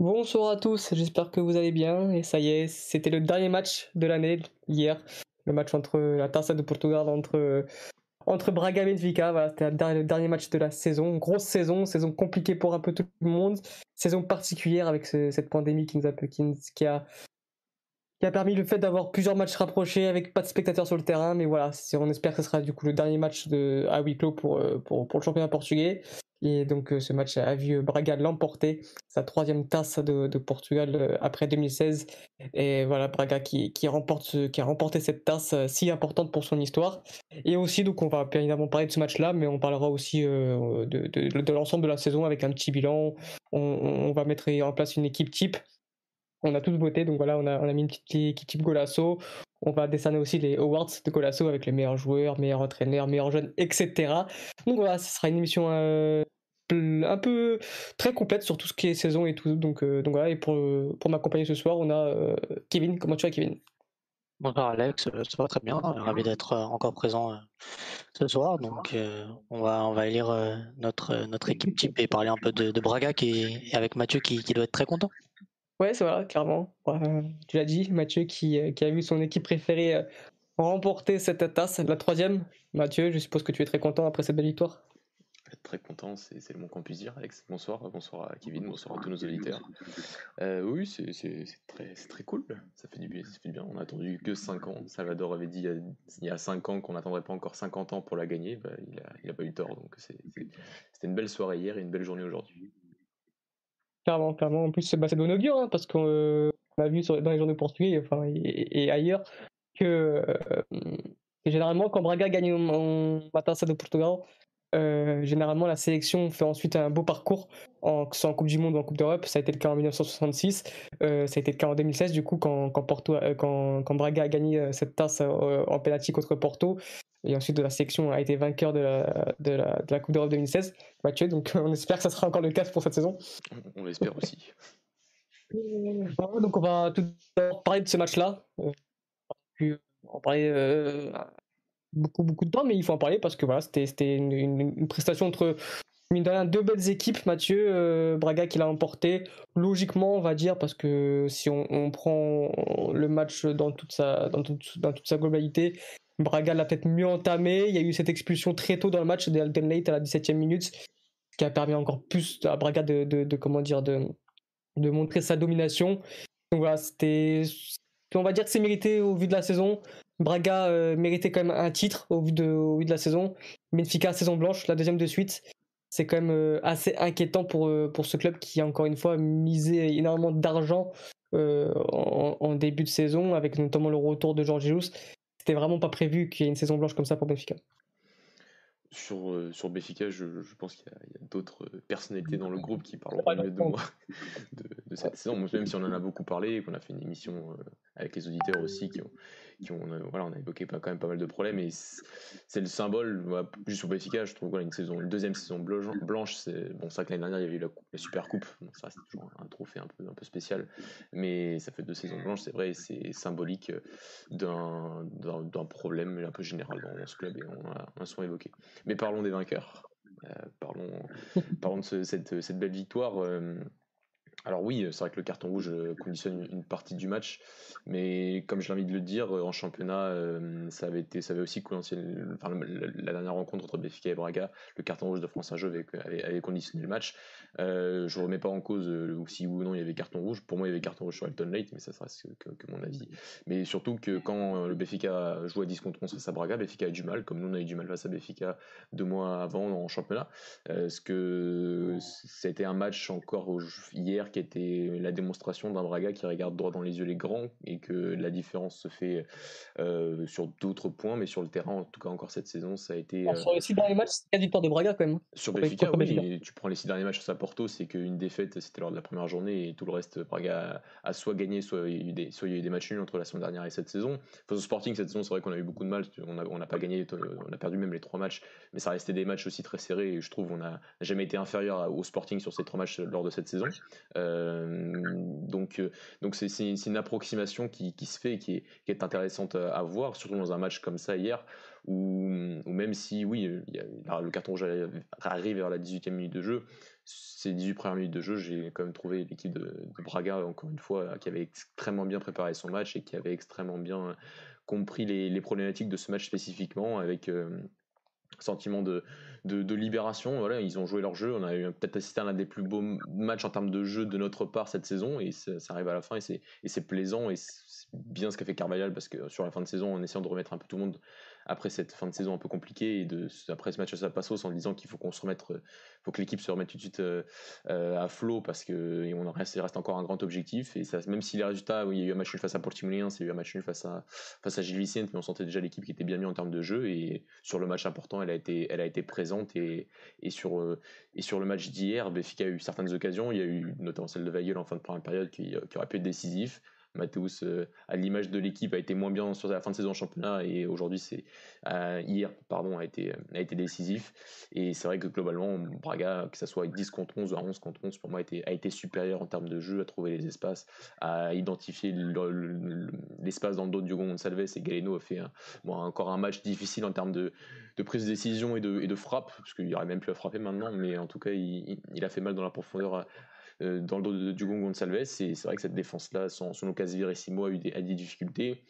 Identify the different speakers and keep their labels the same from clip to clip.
Speaker 1: Bonsoir à tous, j'espère que vous allez bien. Et ça y est, c'était le dernier match de l'année hier. Le match entre la Taça de Portugal, entre, entre Braga et Benfica. Voilà, c'était le dernier match de la saison. Grosse saison, saison compliquée pour un peu tout le monde. Saison particulière avec cette pandémie qui, nous a, qui, a, qui a permis le fait d'avoir plusieurs matchs rapprochés avec pas de spectateurs sur le terrain. Mais voilà, on espère que ce sera du coup le dernier match de, à huis clos pour, pour, pour le championnat portugais. Et donc euh, ce match a vu Braga l'emporter, sa troisième tasse de, Portugal euh, après 2016. Et voilà, Braga qui, qui, remporte, qui a remporté cette tasse euh, si importante pour son histoire. Et aussi, donc on va bien évidemment parler de ce match-là, mais on parlera aussi de, de, l'ensemble de la saison avec un petit bilan. On, va mettre en place une équipe type. On a tous voté, donc voilà, on a, on a mis une petite équipe type Golasso. On va décerner aussi les awards de Golasso avec les meilleurs joueurs, meilleurs entraîneurs, meilleurs jeunes, etc. Donc voilà, ce sera une émission euh, un peu très complète sur tout ce qui est saison et tout. Donc, euh, donc voilà, et pour, pour m'accompagner ce soir, on a euh, Kevin. Comment tu vas, Kevin?
Speaker 2: Bonjour Alex, ça va très bien. Ravi d'être encore présent ce soir. Donc on va on va élire notre notre équipe type et parler un peu de, Braga qui est, avec Mathieu qui, qui doit être très content.
Speaker 1: Ouais, c'est vrai, clairement. tu l'as dit, Mathieu qui, euh, qui, a vu son équipe préférée euh, remporter cette tasse, la troisième. Mathieu, je suppose que tu es très content après cette belle victoire?
Speaker 3: Très content, c'est le moins qu'on puisse dire, Alex. Bonsoir, bonsoir à Kevin, bonsoir à tous nos auditeurs. Euh, oui, c'est très, très cool, ça fait, du bien, ça fait du bien. On a attendu que 5 ans. Salvador avait dit il y a 5 ans qu'on n'attendrait pas encore 50 ans pour la gagner. Bah, il n'a il a pas eu tort, donc c'était une belle soirée hier et une belle journée aujourd'hui.
Speaker 1: Clairement, clairement. En plus, bah, c'est de bon augure, hein, parce qu'on euh, a vu sur, dans les journaux portugais enfin, et, ailleurs que, euh, généralement, quand Braga gagne en, Taça de Portugal, euh, généralement la sélection fait ensuite un beau parcours, en, que ce soit en Coupe du Monde ou en Coupe d'Europe. Ça a été le cas en 1966, ça a été le cas en 2016, du coup, quand, quand, Porto, quand, quand Braga a gagné cette tasse en pénalty contre Porto et ensuite la sélection a été vainqueur de la, de la, de la Coupe d'Europe 2016, Mathieu. Donc on espère que ça sera encore le cas pour cette saison.
Speaker 3: On, l'espère aussi.
Speaker 1: donc on va tout d'abord parler de ce match-là. On va en parler euh, beaucoup beaucoup de temps, mais il faut en parler parce que voilà, c'était une, une, prestation entre mine de deux belles équipes, Mathieu, euh, Braga qui l'a emporté, logiquement on va dire, parce que si on, on prend le match dans toute sa, dans toute, dans toute sa globalité, Braga l'a peut-être mieux entamé. Il y a eu cette expulsion très tôt dans le match de Alden Late à la 17e minute, qui a permis encore plus à Braga de, de, comment dire, de, de montrer sa domination. Donc voilà, c'était. On va dire que c'est mérité au vu de la saison. Braga euh, méritait quand même un titre au vu de, au vu de la saison. Benfica, saison blanche, la deuxième de suite. C'est quand même euh, assez inquiétant pour, euh, pour ce club qui, encore une fois, misé énormément d'argent en, en, début de saison, avec notamment le retour de George Jesus c'était vraiment pas prévu qu'il y ait une saison blanche comme ça pour Benfica.
Speaker 3: Sur, euh, sur Benfica, je, je pense qu'il y a, d'autres personnalités dans le groupe qui parleront mieux de moi de, cette saison, même si on en a beaucoup parlé et qu'on a fait une émission euh, avec les auditeurs aussi qui ont, euh, voilà, on a évoqué quand même pas mal de problèmes et c'est le symbole, juste pour Benfica, je trouve, voilà, une saison, deuxième saison blanche, c'est bon, ça que l'année dernière il y avait eu la, Super Coupe, ça c'est toujours un trophée un peu, un peu spécial, mais ça fait deux saisons blanches, c'est vrai, c'est symbolique d'un problème un peu général dans, ce club et on a, on a souvent évoqué. Mais parlons des vainqueurs. Euh, parlons, parlons de cette, cette, belle victoire. Euh, alors oui, c'est vrai que le carton rouge euh, conditionne une partie du match, mais comme je l'ai envie de le dire, en championnat, euh, ça avait été, ça avait aussi enfin, la dernière rencontre entre Benfica et Braga, le carton rouge de France Saint-Jeu avait, avait, conditionné le match. Euh, je ne remets pas en cause si ou non il y avait carton rouge. Pour moi, il y avait carton rouge sur Elton Late, mais ça sera que, que, mon avis. Mais surtout que quand le Benfica joue à 10 contre 11 face à Braga, Benfica a eu du mal, comme nous on a eu du mal face à Benfica deux mois avant en championnat. ce que c'était un match encore hier qui était la démonstration d'un Braga qui regarde droit dans les yeux les grands et que la différence se fait euh, sur d'autres points, mais sur le terrain, en tout cas encore cette saison, ça a été.
Speaker 1: Euh, sur les six derniers matchs, c'est 4 victoires de Braga quand même. Hein.
Speaker 3: Sur Benfica, oui, tu prends les six derniers matchs à Porto, c'est qu'une défaite, c'était lors de la première journée et tout le reste, Braga a, soit gagné, soit il, y a eu des, soit il y a eu des matchs nuls entre la semaine dernière et cette saison. Face au Sporting, cette saison, c'est vrai qu'on a eu beaucoup de mal, on n'a pas gagné, on a perdu même les trois matchs, mais ça restait des matchs aussi très serrés et je trouve on n'a jamais été inférieur au Sporting sur ces trois matchs lors de cette saison. Euh, donc, euh, donc c'est, une approximation qui, se fait et qui est, intéressante à voir, surtout dans un match comme ça hier, où, même si, oui, le carton rouge arrive vers la 18e minute de jeu, ces 18 premières minutes de jeu, j'ai quand même trouvé l'équipe de, Braga, encore une fois, qui avait extrêmement bien préparé son match et qui avait extrêmement bien compris les, problématiques de ce match spécifiquement, avec un sentiment de, de, libération. Voilà, ils ont joué leur jeu. On a eu peut-être assisté à l'un des plus beaux matchs en termes de jeu de notre part cette saison, et ça, arrive à la fin, et c'est plaisant, et c'est bien ce qu'a fait Carvalhal, parce que sur la fin de saison, en essayant de remettre un peu tout le monde après cette fin de saison un peu compliquée et après ce match à Sapassos en disant qu'il faut qu'on se remette, euh, faut que l'équipe se remette tout de suite euh, euh, à flot parce que on reste, reste encore un grand objectif. Et même si les résultats, il y a eu un match nul face à Portimonense, il y a eu un match nul face à face à Gilles mais on sentait déjà l'équipe qui était bien mise en termes de jeu. Et sur le match important, elle a été, elle a été présente. Et, sur et sur le match d'hier, Béfica a eu certaines occasions, il y a eu notamment celle de Weigel en fin de première période qui, qui aurait pu être décisif. Mathéus, euh, à l'image de l'équipe, a été moins bien sur la fin de saison en championnat et aujourd'hui, c'est euh, hier, pardon, a été, a été décisif. Et c'est vrai que globalement, Braga, que ce soit 10 contre 11 ou 11 contre 11, pour moi, a été, a été supérieur en termes de jeu, à trouver les espaces, à identifier l'espace dans le dos de Gonçalves et Galeno a fait encore un match difficile en termes de, prise de décision et de, de frappe, parce qu'il aurait même pu à frapper maintenant, mais en tout cas, il, a fait mal dans la profondeur euh, dans le dos de Diogo Gonçalves. Et c'est vrai que cette défense-là, sans, sans Lucas a eu des difficultés.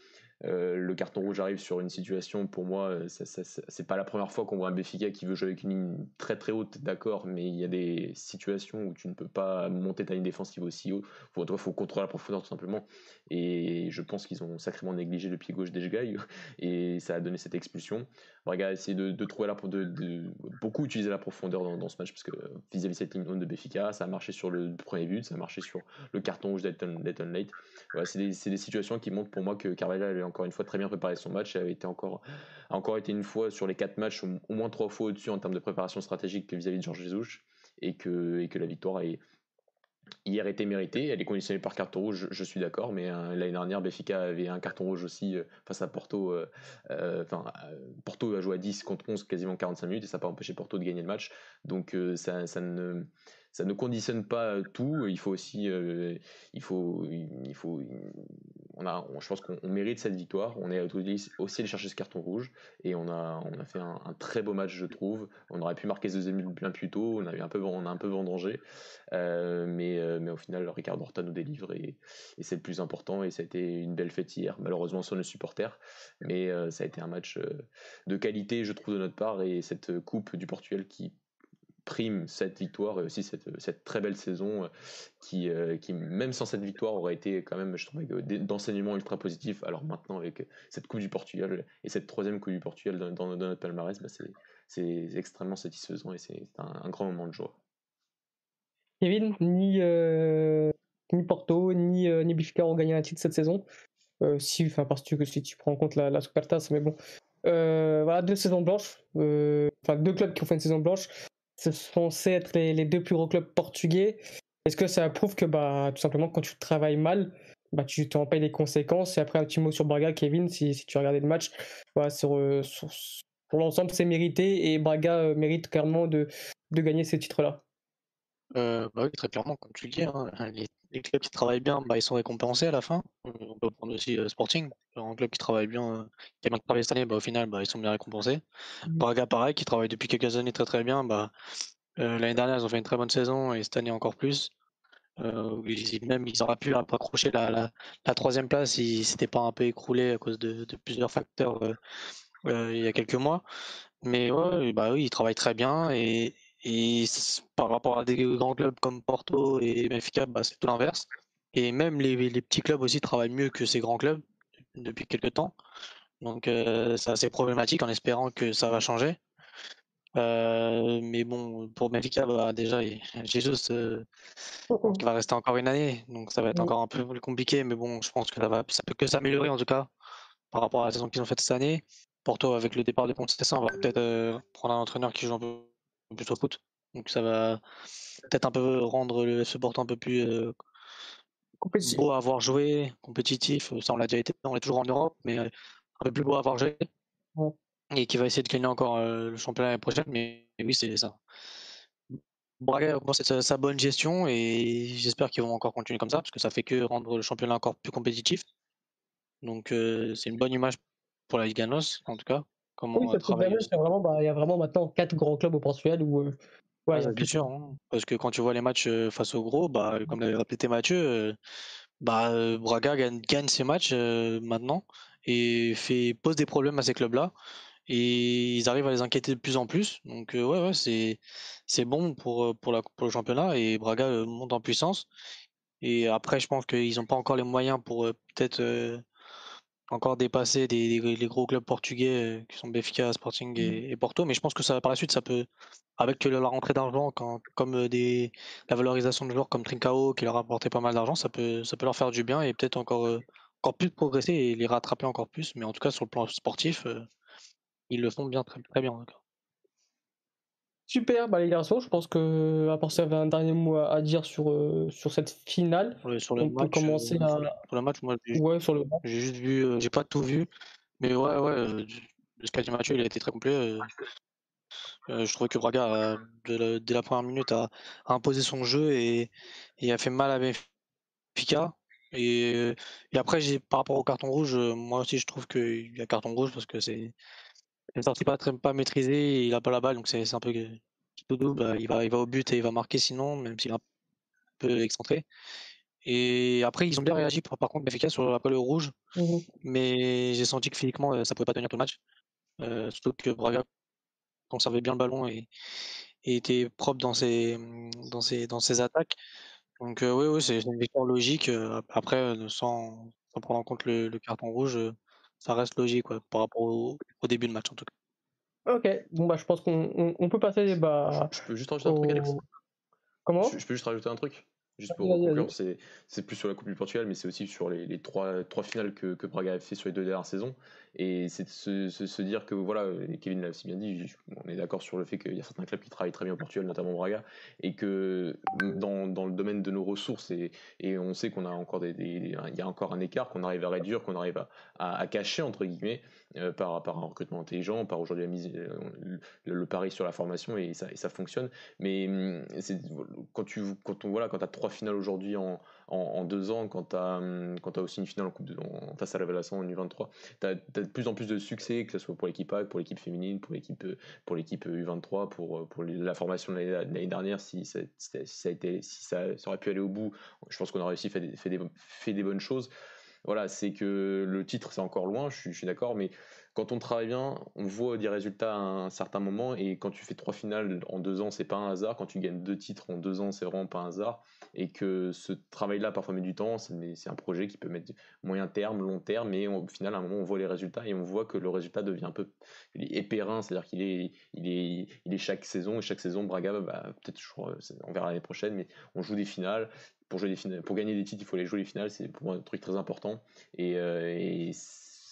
Speaker 3: Euh, le carton rouge arrive sur une situation, pour moi, euh, c'est pas la première fois qu'on voit un Béfica qui veut jouer avec une ligne très très haute, d'accord, mais il y a des situations où tu ne peux pas monter ta ligne défensive aussi haut. Il faut, contrôler la profondeur tout simplement. Et je pense qu'ils ont sacrément négligé le pied gauche d'Ejgaï et ça a donné cette expulsion. Braga a essayé de, trouver la de, de, beaucoup utiliser la profondeur dans, ce match parce que vis-à-vis de cette ligne haute de Béfica, ça a marché sur le premier but, ça a marché sur le carton rouge d'Elton Late. C'est des, des, situations qui montrent pour moi que Carvalho encore une fois très bien préparé son match et avait été encore, encore été une fois sur les quatre matchs au, moins trois fois au-dessus en termes de préparation stratégique vis-à-vis de Georges Jesus et que, et que la victoire est, hier été méritée. Elle est conditionnée par carton rouge, je, suis d'accord, mais euh, l'année dernière, Béfica avait un carton rouge aussi euh, face à Porto. Euh, enfin, Porto a joué à 10 contre 11, quasiment 45 minutes, et ça n'a pas empêché Porto de gagner le match. Donc ça, ça ne ça ne conditionne pas tout. Il faut aussi, euh, il faut, il faut, on a, je pense qu'on mérite cette victoire. On est aussi allé chercher ce carton rouge et on a, on a fait un, très beau match, je trouve. On aurait pu marquer ce deuxième bien plus tôt. On avait un peu, on a un peu vendangé, euh, mais, euh, mais au final, Ricardo Horta nous délivre et, et c'est le plus important. Et ça a été une belle fête hier, malheureusement sur nos supporters, mais ça a été un match de qualité, je trouve, de notre part et cette coupe du Portugal qui prime cette victoire et aussi cette, très belle saison euh, qui, euh, qui, même sans cette victoire, aurait été quand même, je trouve, d'enseignement ultra positif. Alors maintenant, avec cette Coupe du Portugal et cette troisième Coupe du Portugal dans, notre palmarès, bah, c'est extrêmement satisfaisant et c'est un, grand moment de joie.
Speaker 1: Kevin, ni, euh, Porto, ni, Benfica ont gagné un titre cette saison. si, enfin, parce que si tu prends en compte la, la mais bon. voilà, deux saisons blanches. Enfin, deux clubs qui ont fait une saison blanche c'est censé être les, deux plus gros clubs portugais. Est-ce que ça prouve que bah, tout simplement quand tu travailles mal, bah, tu t'en payes les conséquences? Et après un petit mot sur Braga, Kevin, si, tu regardais le match, voilà, sur, euh, pour l'ensemble c'est mérité et Braga euh, mérite clairement de, de gagner ces titres-là.
Speaker 2: Euh, bah oui, très clairement, comme tu le dis, hein, les, les, clubs qui travaillent bien, bah, ils sont récompensés à la fin. On peut prendre aussi Sporting, un club qui travaille bien, qui a bien travaillé cette année, bah, au final, bah, ils sont bien récompensés. Mmh. Braga, pareil, qui travaille depuis quelques années très très bien. Bah, L'année dernière, ils ont fait une très bonne saison et cette année encore plus. Ils, même ils auraient pu accrocher la, la, place s'ils s'étaient pas un peu écroulés à cause de, de plusieurs facteurs il y a quelques mois. Mais ouais, bah oui, ils travaillent très bien et, et par rapport à des grands clubs comme Porto et Benfica, bah, c'est tout l'inverse. Et même les, les, petits clubs aussi travaillent mieux que ces grands clubs depuis quelques temps. Donc euh, c'est assez problématique en espérant que ça va changer. Euh, mais bon, pour Benfica, bah, déjà, Jesus euh, qui va rester encore une année, donc ça va être encore un peu plus compliqué. Mais bon, je pense que ça, va, ça peut que s'améliorer en tout cas par rapport à la saison qu'ils ont faite cette année. Porto, avec le départ de Conceição, on va peut-être prendre un entraîneur qui joue un peu plus au foot. Donc ça va peut-être un peu rendre le FC Porto un peu plus euh, beau à avoir joué, compétitif. Ça, on l'a déjà été, on est toujours en Europe, mais un peu plus beau à avoir joué. Et qui va essayer de gagner encore euh, le championnat l'année prochaine. Mais, oui, c'est ça. Braga c'est sa, bonne gestion et j'espère qu'ils vont encore continuer comme ça parce que ça fait que rendre le championnat encore plus compétitif. Donc euh, c'est une bonne image pour la NOS en tout cas.
Speaker 1: Comment oui, vraiment, bah, il y a vraiment maintenant quatre grands clubs au Portugal où
Speaker 2: Ouais, bien sûr, hein. parce que quand tu vois les matchs face au gros, bah, comme l'avait répété Mathieu, bah, Braga gagne, gagne ses matchs maintenant et fait, pose des problèmes à ces clubs-là et ils arrivent à les inquiéter de plus en plus. Donc ouais, ouais c'est c'est bon pour, pour, la, pour le championnat et Braga monte en puissance. Et après, je pense qu'ils n'ont pas encore les moyens pour peut-être encore dépasser des, les gros clubs portugais qui sont Benfica, Sporting mmh. et, Porto. Mais je pense que ça, par la suite, ça peut, avec la rentrée d'argent, comme des, la valorisation de joueurs comme Trincao qui leur a apporté pas mal d'argent, ça peut, ça peut leur faire du bien et peut-être encore, encore plus progresser et les rattraper encore plus. Mais en tout cas, sur le plan sportif, ils le font bien, très, très bien.
Speaker 1: Super, bah les garçons, je pense que à part ça, avait un dernier mot à, dire sur, euh, sur cette finale.
Speaker 2: sur le on match, peut commencer euh, sur le match, moi j'ai ouais, sur le j'ai juste vu, euh, j'ai pas tout vu, mais ouais, ouais, ce qu'a dit Mathieu, il a été très complet. je trouvais que Braga, dès la première minute, a, imposé son jeu et, et, a fait mal à Benfica. Et, et après, par rapport au carton rouge, moi aussi je trouve qu'il y a carton rouge parce que c'est il est sorti pas très pas maîtrisé, il a pas la balle, donc c'est un peu tout double. Bah, il va, il va au but et il va marquer sinon, même s'il est un peu excentré. Et après, ils ont bien réagi par, contre efficace sur après le rouge, mmh mais j'ai senti que physiquement ça pouvait pas tenir tout le match. Euh, surtout que Braga conservait bien le ballon et, était propre dans ses, dans ses, dans ses attaques. Donc oui, oui, c'est une victoire logique. après, sans, sans, prendre en compte le, le carton rouge, ça reste logique par rapport au, début de match en tout cas.
Speaker 1: Ok, bon bah je pense qu'on on, peut passer bah,
Speaker 3: Je peux juste rajouter un truc, Alex?
Speaker 1: Comment?
Speaker 3: Je, peux juste rajouter un truc Juste pour conclure, c'est plus sur la Coupe du Portugal, mais c'est aussi sur les, les, trois, trois finales que, que Braga a fait sur les deux dernières saisons. Et c'est se, se, dire que, voilà, Kevin l'a aussi bien dit, on est d'accord sur le fait qu'il y a certains clubs qui travaillent très bien au Portugal, notamment Braga, et que dans, dans le domaine de nos ressources, et, on sait qu'on a encore des, y a encore un écart qu'on arrive à réduire, qu'on arrive à, à, cacher, entre guillemets, euh, par, par un recrutement intelligent, par aujourd'hui la mise, euh, le, pari sur la formation, et ça, ça fonctionne. Mais hum, quand, tu, quand on, voilà, quand as trois finales aujourd'hui en, en, deux ans, quand tu as, as, aussi une finale en Coupe de, en, face à la Révélation en U23, tu as, de plus en plus de succès, que ce soit pour l'équipe A, pour l'équipe féminine, pour l'équipe pour l'équipe U23, pour, la formation de l'année dernière, si ça, a été, si ça, aurait pu aller au bout, je pense qu'on a réussi, fait des, fait des, fait des bonnes choses. Voilà, c'est que le titre, c'est encore loin, je suis d'accord, mais quand on travaille bien, on voit des résultats à un certain moment. Et quand tu fais trois finales en deux ans, c'est pas un hasard. Quand tu gagnes deux titres en deux ans, c'est vraiment pas un hasard. Et que ce travail-là parfois met du temps. C'est un projet qui peut mettre moyen terme, long terme. Mais au final, à un moment, on voit les résultats et on voit que le résultat devient un peu épérin. C'est-à-dire qu'il est, il est, il est chaque saison. Et chaque saison, Braga, bah, peut-être, on verra l'année prochaine, mais on joue des finales pour jouer des finales, pour gagner des titres, il faut aller jouer les finales, c'est pour moi un truc très important. Euh,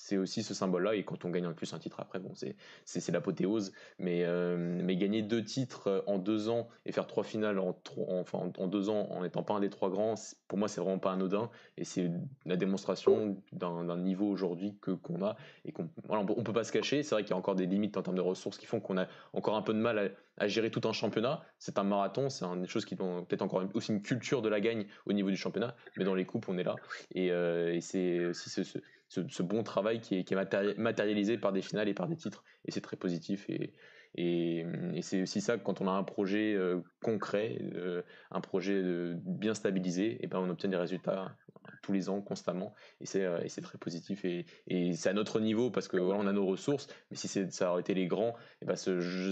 Speaker 3: c'est aussi ce symbole-là. Et quand on gagne en plus un titre après, bon, c'est l'apothéose. Mais, euh, mais gagner deux titres euh, en deux ans et faire trois finales en, enfin, en deux ans en n'étant pas un des trois grands, pour moi, c'est vraiment pas anodin. Et c'est la démonstration d'un niveau aujourd'hui que qu'on a. Et qu'on on, peut pas se cacher. C'est vrai qu'il y a encore des limites en termes de ressources qui font qu'on a encore un peu de mal à, gérer tout un championnat. C'est un marathon, c'est une chose qui ont peut-être encore aussi une culture de la gagne au niveau du championnat. Mais dans les coupes, on est là. Et, euh, c'est aussi ce ce, bon travail qui est, matérialisé par des finales et par des titres. Et c'est très positif. Et, c'est aussi ça, quand on a un projet euh, concret, euh, un projet euh, bien stabilisé, et ben on obtient des résultats tous les ans, constamment. Et c'est très positif. Et, c'est à notre niveau, parce que on a nos ressources. Mais si ça aurait été les grands, et ben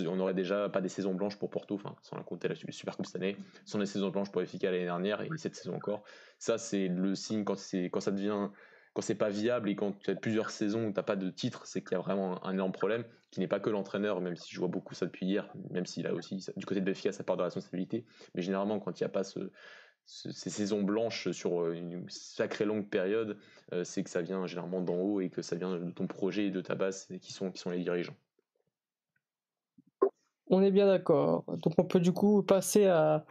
Speaker 3: on n'aurait déjà pas des saisons blanches pour Porto, sans la compter la Super Coupe cette année, sans des saisons blanches pour Effica l'année dernière, et cette saison encore. Ça, c'est le signe quand ça devient quand c'est pas viable et quand tu as plusieurs saisons où tu n'as pas de titre, c'est qu'il y a vraiment un, énorme problème, qui n'est pas que l'entraîneur, même si je vois beaucoup ça depuis hier, même s'il a aussi, du côté de Benfica, ça part de responsabilité. Mais généralement, quand il n'y a pas ce, ces saisons blanches sur euh, une sacrée longue période, euh, c'est que ça vient généralement d'en haut et que ça vient de ton projet et de ta base qui sont, qui sont les dirigeants.
Speaker 1: On est bien d'accord. Donc on peut du coup passer à,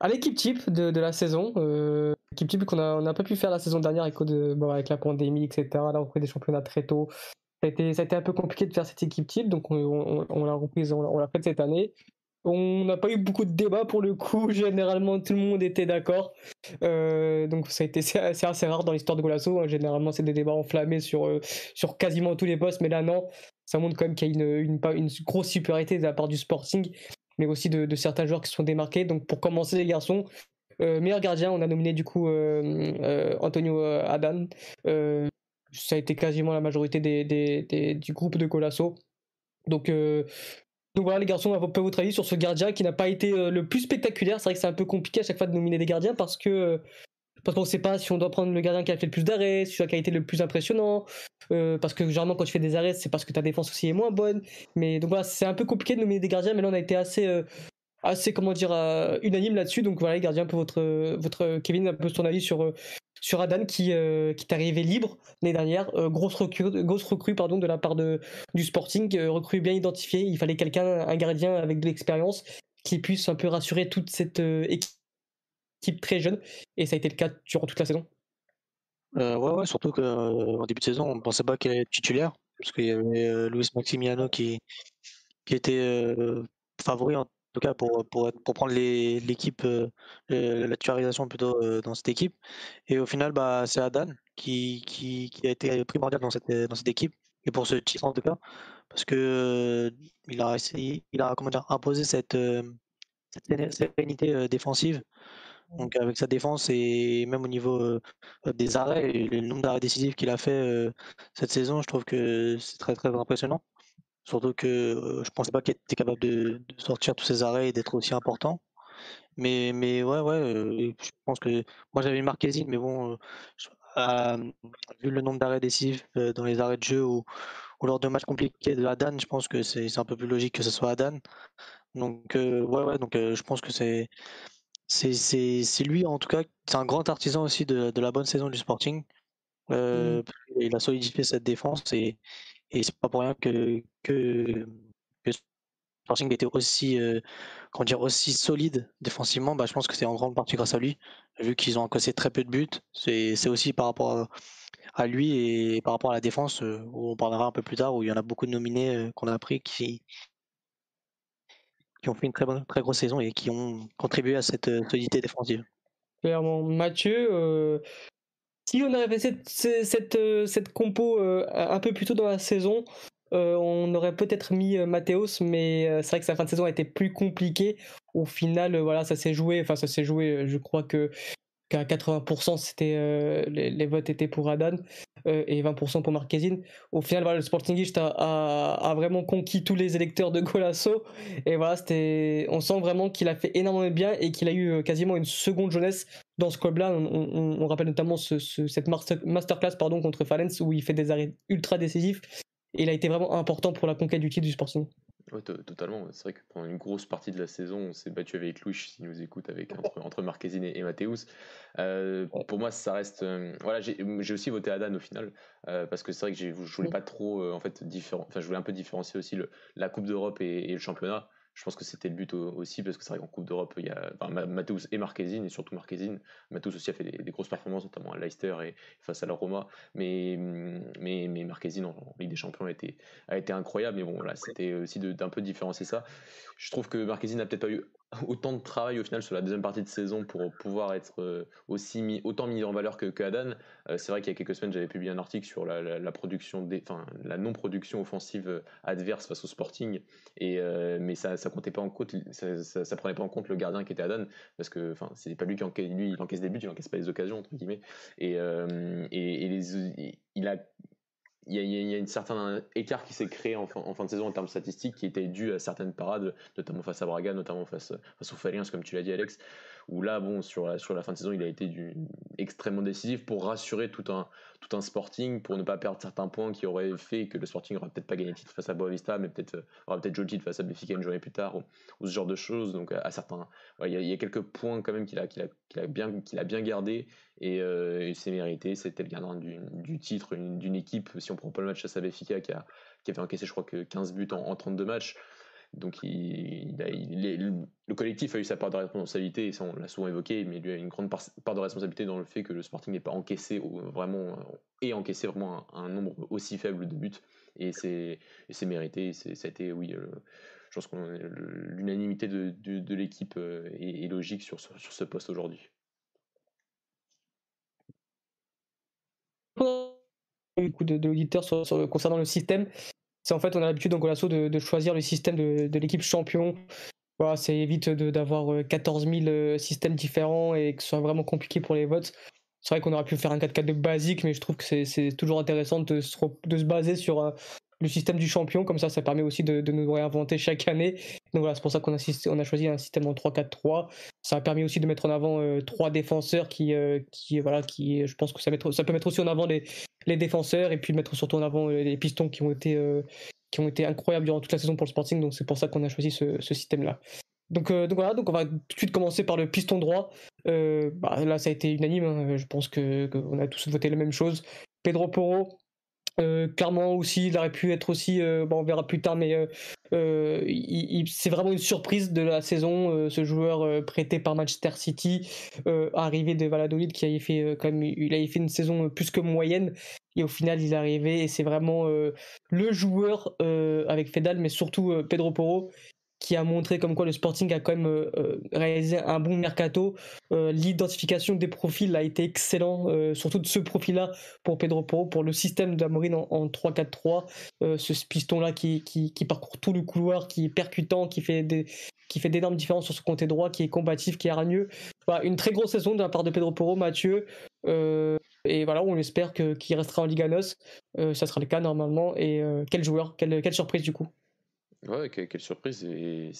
Speaker 1: à l'équipe type de, la saison. Euh, équipe type qu'on a, on a pas pu faire la saison dernière avec, la pandémie, etc. Là, on fait des championnats très tôt. Ça a, été, un peu compliqué de faire cette équipe type, donc on, l'a reprise, on, l'a fait cette année. On n'a pas eu beaucoup de débats pour le coup, généralement tout le monde était d'accord. Euh, donc ça a été assez rare dans l'histoire de Golasso. Hein. Généralement c'est des débats enflammés sur, euh, sur quasiment tous les postes, mais là non, ça montre quand même qu'il y a une, une, une, grosse supériorité de la part du Sporting mais aussi de, certains joueurs qui sont démarqués. Donc pour commencer les garçons, meilleur gardien, on a nominé du coup Antonio Adan. ça a été quasiment la majorité des, du groupe de Colasso. Donc, donc voilà les garçons, un peu votre avis sur ce gardien qui n'a pas été le plus spectaculaire. C'est vrai que c'est un peu compliqué à chaque fois de nominer des gardiens parce que parce qu'on ne sait pas si on doit prendre le gardien qui a fait le plus d'arrêts, celui qui a été le plus impressionnant. Euh, parce que généralement, quand tu fais des arrêts, c'est parce que ta défense aussi est moins bonne. Mais donc voilà, c'est un peu compliqué de nominer des gardiens, mais là, on a été assez, euh, assez comment dire, euh, unanime là-dessus. Donc voilà, les gardiens, peu votre, votre Kevin, un peu ton avis sur, sur Adan qui, est arrivé libre l'année dernière. grosse recrue, de la part du Sporting, recrue bien identifiée. Il fallait quelqu'un, un gardien avec de l'expérience qui puisse un peu rassurer toute cette équipe type très jeune, et ça a été le cas durant toute la saison?
Speaker 2: Euh, ouais, ouais, surtout qu'en euh, début de saison, on ne pensait pas qu'il allait être titulaire, parce qu'il y avait euh, Luis Maximiano qui, qui était favori, en tout cas, pour, pour, pour prendre l'équipe, la titularisation plutôt dans cette équipe. Et au final, bah, c'est Adan qui, qui, qui, a été primordial dans cette, dans cette équipe, et pour ce titre en tout cas, parce que il a essayé, il a comment dire, imposé cette, cette sérénité défensive donc avec sa défense et même au niveau des arrêts, le nombre d'arrêts décisifs qu'il a fait cette saison, je trouve que c'est très très impressionnant. Surtout que je pensais pas qu'il était capable de, sortir tous ces arrêts et d'être aussi important. Mais, mais ouais, ouais, je pense que moi j'avais Marquezine, mais bon, vu le nombre d'arrêts décisifs dans les arrêts de jeu ou, lors de matchs compliqués de Adan, je pense que c'est un peu plus logique que ce soit Adan. Donc ouais, ouais, donc je pense que c'est c'est lui, en tout cas, c'est un grand artisan aussi de, la bonne saison du Sporting. Euh, mmh. Il a solidifié cette défense et, et c'est pas pour rien que, que, que Sporting était aussi, euh, dire, aussi solide défensivement. Bah, je pense que c'est en grande partie grâce à lui, vu qu'ils ont encaissé très peu de buts. C'est aussi par rapport à, lui et par rapport à la défense, euh, où on parlera un peu plus tard, où il y en a beaucoup de nominés qu'on a appris qui, qui ont fait une très, bonne, très grosse saison et qui ont contribué à cette euh, solidité défensive.
Speaker 1: Clairement. Mathieu, euh, si on avait fait cette, cette, euh, cette, compo un peu plus tôt dans la saison, on aurait peut-être mis Mathéos, mais c'est vrai que sa fin de saison a été plus compliquée. Au final, voilà, ça s'est joué. Enfin, ça s'est joué. Je crois que qu'à 80% c'était euh, les, votes étaient pour Adan euh, et 20% pour Marquezine. Au final, le Sportingist a, a, vraiment conquis tous les électeurs de Golasso et voilà, c'était, on sent vraiment qu'il a fait énormément de bien et qu'il a eu euh, quasiment une seconde jeunesse dans ce club-là. On, rappelle notamment ce, cette masterclass pardon contre Falens où il fait des arrêts ultra décisifs et il a été vraiment important pour la conquête du titre du Sporting.
Speaker 3: Ouais, totalement. C'est vrai que pendant une grosse partie de la saison, on s'est battu avec Louis, s'il nous écoute, avec, entre, entre Marquezine et, Mathéus. Euh, pour moi, ça reste. Euh, voilà, j'ai aussi voté Adan au final, euh, parce que c'est vrai que je voulais pas trop. en fait, différent, enfin, je voulais un peu différencier aussi le, la Coupe d'Europe et, le championnat. Je pense que c'était le but aussi, parce que c'est vrai qu'en Coupe d'Europe, il y a enfin, et Marquezine, et surtout Marquezine. Mathéus aussi a fait des, grosses performances, notamment à Leicester et face à la Roma. Mais, mais, mais Marquezine en, Ligue des Champions a été, a été incroyable. Mais bon, là, c'était aussi d'un peu différencier ça. Je trouve que Marquezine n'a peut-être pas eu autant de travail au final sur la deuxième partie de saison pour pouvoir être euh, aussi mis, autant mis en valeur que, que Adan. Euh, c'est vrai qu'il y a quelques semaines, j'avais publié un article sur la, production, des, enfin, la non-production offensive euh, adverse face au Sporting, et mais ça, ça comptait pas en compte, ça, ça, prenait pas en compte le gardien qui était Adan, parce que, enfin, c'est pas lui qui encaisse, lui, il encaisse des buts, il encaisse pas les occasions entre guillemets, et, et, et les, il a il y, a, un certain écart qui s'est créé en fin, de saison en termes statistiques qui était dû à certaines parades, notamment face à Braga, notamment face, face aux Faliens, comme tu l'as dit Alex, où là, bon, sur la, sur la fin de saison, il a été extrêmement décisif pour rassurer tout un, tout un Sporting, pour ne pas perdre certains points qui auraient fait que le Sporting n'aurait peut-être pas gagné le titre face à Boavista, mais peut-être euh, aurait peut-être joué le titre face à Benfica une journée plus tard, ou, ce genre de choses. Donc, à, certains, il y, a quelques points quand même qu'il a, qu'il a, bien, qu'il a bien gardé, et, euh, c'est mérité. C'était le gardien du, du titre d'une équipe, si on prend pas le match face à Benfica, qui a, qui a fait encaisser, je crois, que 15 buts en, en 32 matchs. Donc il, le collectif a eu sa part de responsabilité, et ça on l'a souvent évoqué, mais lui a une grande part, de responsabilité dans le fait que le Sporting n'ait pas encaissé vraiment et encaissé vraiment un, nombre aussi faible de buts, et c'est mérité. Ça a oui, euh, je pense que l'unanimité de, l'équipe euh, est, logique sur, ce poste aujourd'hui.
Speaker 1: Beaucoup de, l'auditeurs concernant le système c'est en fait, on a l'habitude Golasso de, de, choisir le système de, de l'équipe champion voilà, ça évite d'avoir 14 000 systèmes différents et que ce soit vraiment compliqué pour les votes. C'est vrai qu'on aurait pu faire un 4-4 basique, mais je trouve que c'est toujours intéressant de se, de se baser sur le système du champion, comme ça, ça permet aussi de, nous réinventer chaque année. Donc voilà, c'est pour ça qu'on a, on a choisi un système en 3-4-3. Ça a permis aussi de mettre en avant euh, trois défenseurs qui, euh, qui, voilà, qui, je pense que ça, ça peut mettre aussi en avant les, les défenseurs et puis mettre surtout en avant euh, les pistons qui ont été, qui ont été incroyables durant toute la saison pour le Sporting. Donc c'est pour ça qu'on a choisi ce, ce système-là. Donc, donc, voilà, donc on va tout de suite commencer par le piston droit. Bah, là, ça a été unanime. Hein. Je pense que qu'on a tous voté la même chose. Pedro Porro, euh, clairement aussi, il aurait pu être aussi, euh, bon, on verra plus tard, mais euh, c'est vraiment une surprise de la saison, ce joueur prêté par Manchester City, arrivé de Valladolid qui avait fait quand même, il avait fait une saison plus que moyenne, et au final il est arrivé et c'est vraiment le joueur avec Fedal, mais surtout Pedro Porro qui a montré comme quoi le Sporting a quand même euh, euh, réalisé un bon mercato. Euh, l'identification des profils a été excellent, surtout de ce profil-là pour Pedro Porro, pour le système d'Amorin en, en 3-4-3. ce piston-là qui, parcourt tout le couloir, qui est percutant, qui fait d'énormes différences sur ce côté droit, qui est combatif, qui est hargneux. Voilà, une très grosse saison de la part de Pedro Porro, Mathieu. et voilà, on espère qu'il restera en Liga NOS. ça sera le cas normalement. Et quel joueur, quelle surprise du coup
Speaker 3: Ouais, quelle, surprise. Et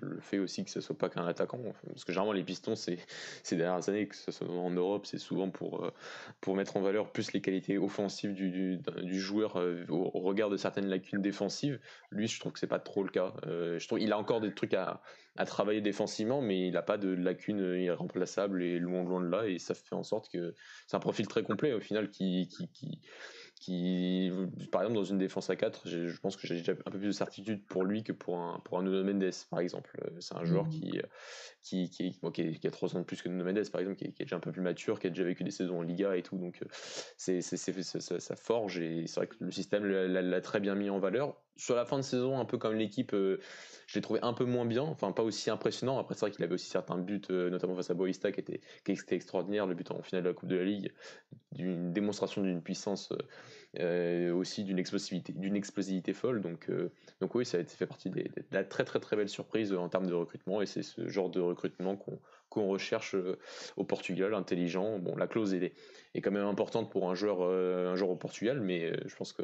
Speaker 3: le fait aussi que ce soit pas qu'un attaquant. Parce que généralement, les pistons, c'est ces dernières années, que ce soit en Europe, c'est souvent pour, euh, pour mettre en valeur plus les qualités offensives du, du, joueur euh, au, regard de certaines lacunes défensives. Lui, je trouve que c'est pas trop le cas. Euh, je trouve il a encore des trucs à, à travailler défensivement, mais il n'a pas de lacunes irremplaçables et loin, loin de là. Et ça fait en sorte que c'est un profil très complet au final qui, qui, qui qui, par exemple, dans une défense à 4, je pense que j'ai déjà un peu plus de certitude pour lui que pour un, pour un Nuno Mendes, par exemple. C'est un joueur mmh. qui, qui, qui, qui, a 3 ans de plus que Nuno Mendes, par exemple, qui, est déjà un peu plus mature, qui a déjà vécu des saisons en Liga et tout. Donc, c'est, c'est, ça, forge et c'est vrai que le système l'a, très bien mis en valeur. Sur la fin de saison, un peu comme l'équipe, euh, je l'ai trouvé un peu moins bien, enfin pas aussi impressionnant. Après, c'est vrai qu'il avait aussi certains buts, notamment face à Boista, qui était, qui était extraordinaire, le but en finale de la Coupe de la Ligue, d'une démonstration d'une puissance euh, aussi d'une explosivité, d'une explosivité folle. Donc, euh, donc oui, ça a fait partie de la très très très belle surprise en termes de recrutement et c'est ce genre de recrutement qu'on qu'on recherche euh, au Portugal, intelligent. Bon, la clause est, est quand même importante pour un joueur, un joueur au Portugal, mais je pense que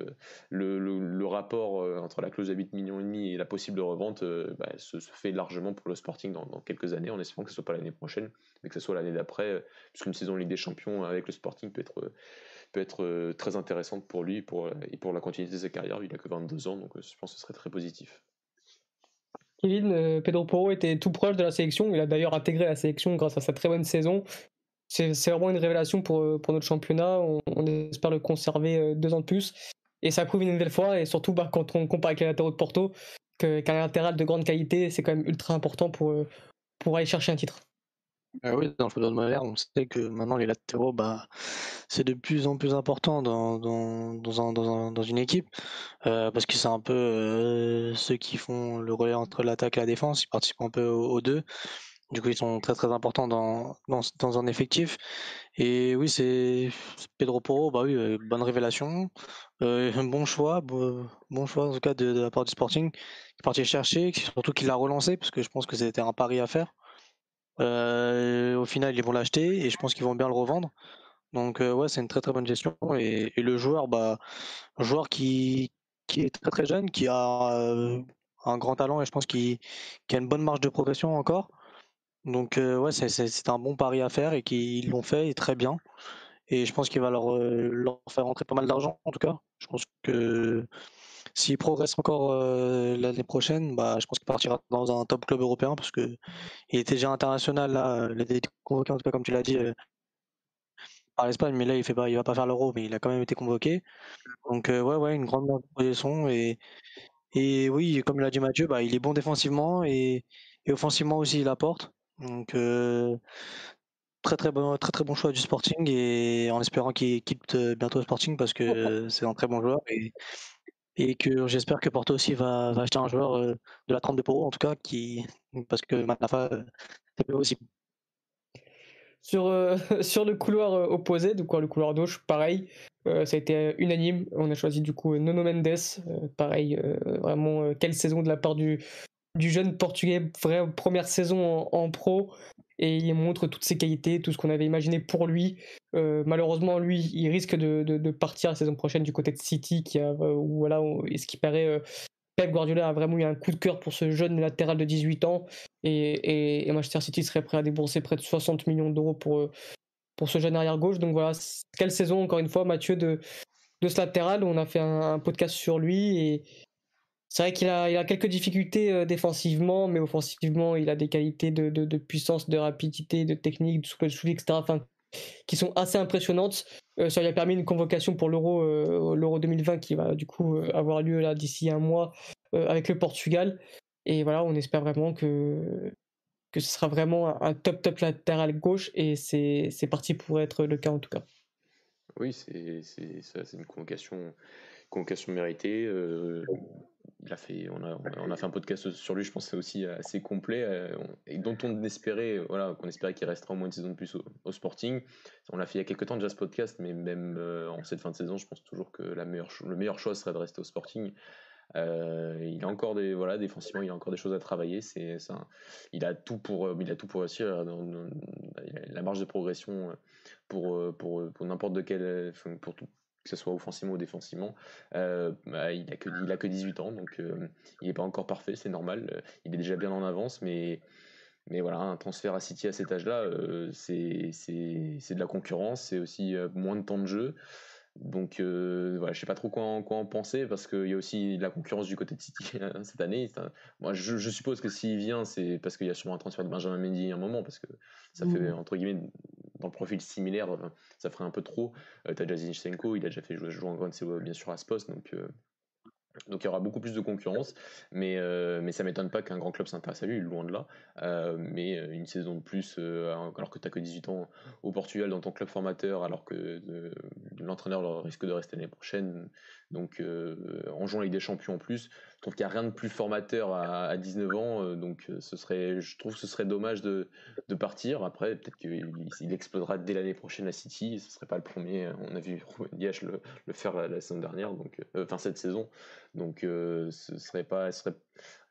Speaker 3: le, rapport entre la clause à 8 millions et la possible revente bah, se, fait largement pour le Sporting dans, quelques années, en espérant que ce soit pas l'année prochaine, mais que ce soit l'année d'après, puisqu'une saison Ligue des Champions avec le Sporting peut être euh, très intéressante pour lui et pour, euh, la continuité de sa carrière. Il a que 22 ans, donc euh, je pense que ce serait très positif.
Speaker 1: Kevin, Pedro Porro était tout proche de la sélection. Il a d'ailleurs intégré la sélection grâce à sa très bonne saison. C'est vraiment une révélation pour, pour notre championnat. On, espère le conserver deux ans de plus. Et ça prouve une nouvelle fois, et surtout bah, quand on compare avec les latéraux de Porto, qu'un latéral de grande qualité, c'est quand même ultra important pour aller chercher un titre.
Speaker 2: Ah oui, dans le football moderne, on sait que maintenant les latéraux, bah, c'est de plus en plus important dans, dans, dans, un, dans, un, dans une équipe, euh, parce que c'est un peu euh, ceux qui font le relais entre l'attaque et la défense, ils participent un peu aux, deux. Du coup, ils sont très très importants dans, dans, dans un effectif. Et oui, c'est Pedro Porro, bah oui, euh, bonne révélation, bon choix, bon, choix en tout cas de, de la part du Sporting, qui est parti chercher, surtout qu'il l'a relancé, parce que je pense que c'était un pari à faire. Euh, au final, ils vont l'acheter et je pense qu'ils vont bien le revendre. Donc euh, ouais, c'est une très très bonne gestion et, le joueur, bah, un joueur qui, qui est très très jeune, qui a euh, un grand talent et je pense qu'il a une bonne marge de progression encore. Donc ouais, c'est un bon pari à faire et qu'ils l'ont fait très bien. Et je pense qu'il va leur, leur faire rentrer pas mal d'argent en tout cas. Je pense que s'il progresse encore euh, l'année prochaine, bah, je pense qu'il partira dans un top club européen parce que il était déjà international là, il a été convoqué en tout cas comme tu l'as dit euh, par l'Espagne, mais là il fait pas, il va pas faire l'Euro, mais il a quand même été convoqué. Donc euh, ouais ouais, une grande position et et oui, comme l'a dit Mathieu, bah, il est bon défensivement et, et offensivement aussi il apporte. Donc très très bon très très bon choix du Sporting et en espérant qu'il quitte bientôt le Sporting parce que c'est un très bon joueur et et que j'espère que Porto aussi va, acheter un joueur euh, de la trempe de en tout cas qui parce que Manafa euh, c'est aussi
Speaker 1: sur, euh, sur le couloir opposé, donc le couloir gauche, pareil, ça a été unanime. On a choisi du coup Nono Mendes, pareil, vraiment quelle saison de la part du, du jeune portugais, vraie première saison en, pro, et il montre toutes ses qualités, tout ce qu'on avait imaginé pour lui. Euh, malheureusement, lui, il risque de, partir la saison prochaine du côté de City, qui a, euh, où, voilà, et ce qui paraît, euh, Pep Guardiola a vraiment eu un coup de cœur pour ce jeune latéral de 18 ans, et, Manchester City serait prêt à débourser près de 60 millions d'euros pour, pour ce jeune arrière gauche. Donc voilà, quelle saison, encore une fois, Mathieu, de, de ce latéral. On a fait un, podcast sur lui et c'est vrai qu'il a, quelques difficultés euh, défensivement, mais offensivement, il a des qualités de, puissance, de rapidité, de technique, de souple etc. Qui sont assez impressionnantes. Euh, ça lui a permis une convocation pour l'Euro euh, l'Euro 2020 qui va du coup avoir lieu d'ici un mois avec le Portugal. Et voilà, on espère vraiment que, ce sera vraiment un top top latéral gauche et c'est parti pour être le cas en tout cas.
Speaker 3: Oui, c'est c'est une convocation, convocation méritée. Euh, il a fait, on, a, on a fait un podcast sur lui, je pense que c'est aussi assez complet, euh, et dont on espérait, voilà, qu'on espérait qu'il resterait au moins une saison de plus au, Sporting. On l'a fait il y a quelques temps déjà ce podcast, mais même euh, en cette fin de saison, je pense toujours que la meilleure, le meilleur choix serait de rester au Sporting. il a encore des voilà défensivement il a encore des choses à travailler c'est il a tout pour il a tout pour réussir la marge de progression pour, euh, pour, pour n'importe de quel, pour tout, que ce soit offensivement ou défensivement. Euh, bah, il, a que, il a que 18 ans, donc euh, il n'est pas encore parfait, c'est normal. Il est déjà bien en avance, mais, mais voilà, un transfert à City à cet âge-là, c'est de la concurrence, c'est aussi moins de temps de jeu. Donc voilà, je sais pas trop quoi en, quoi en penser parce qu'il y a aussi la concurrence du côté de City cette année. Moi, je, je, suppose que s'il vient, c'est parce qu'il y a sûrement un transfert de Benjamin Mendy à un moment parce que ça fait mmh. entre guillemets dans le profil similaire, ça ferait un peu trop. Euh, T'as déjà Zinchenko, il a déjà fait jouer, jouer en grande bien sûr à ce poste, donc euh, donc il y aura beaucoup plus de concurrence, mais, euh, mais ça m'étonne pas qu'un grand club s'intéresse à lui, loin de là. Euh, mais une saison de plus, euh, alors que tu n'as que 18 ans au Portugal dans ton club formateur, alors que l'entraîneur risque de rester l'année prochaine, donc en jouant avec des champions en plus, je trouve qu'il n'y a rien de plus formateur à, 19 ans, donc ce serait, je trouve que ce serait dommage de, partir. Après, peut-être qu'il explosera dès l'année prochaine à City, ce ne serait pas le premier. On a vu Diaz le, le, faire la, saison dernière, donc enfin cette saison. Donc euh, ce serait pas,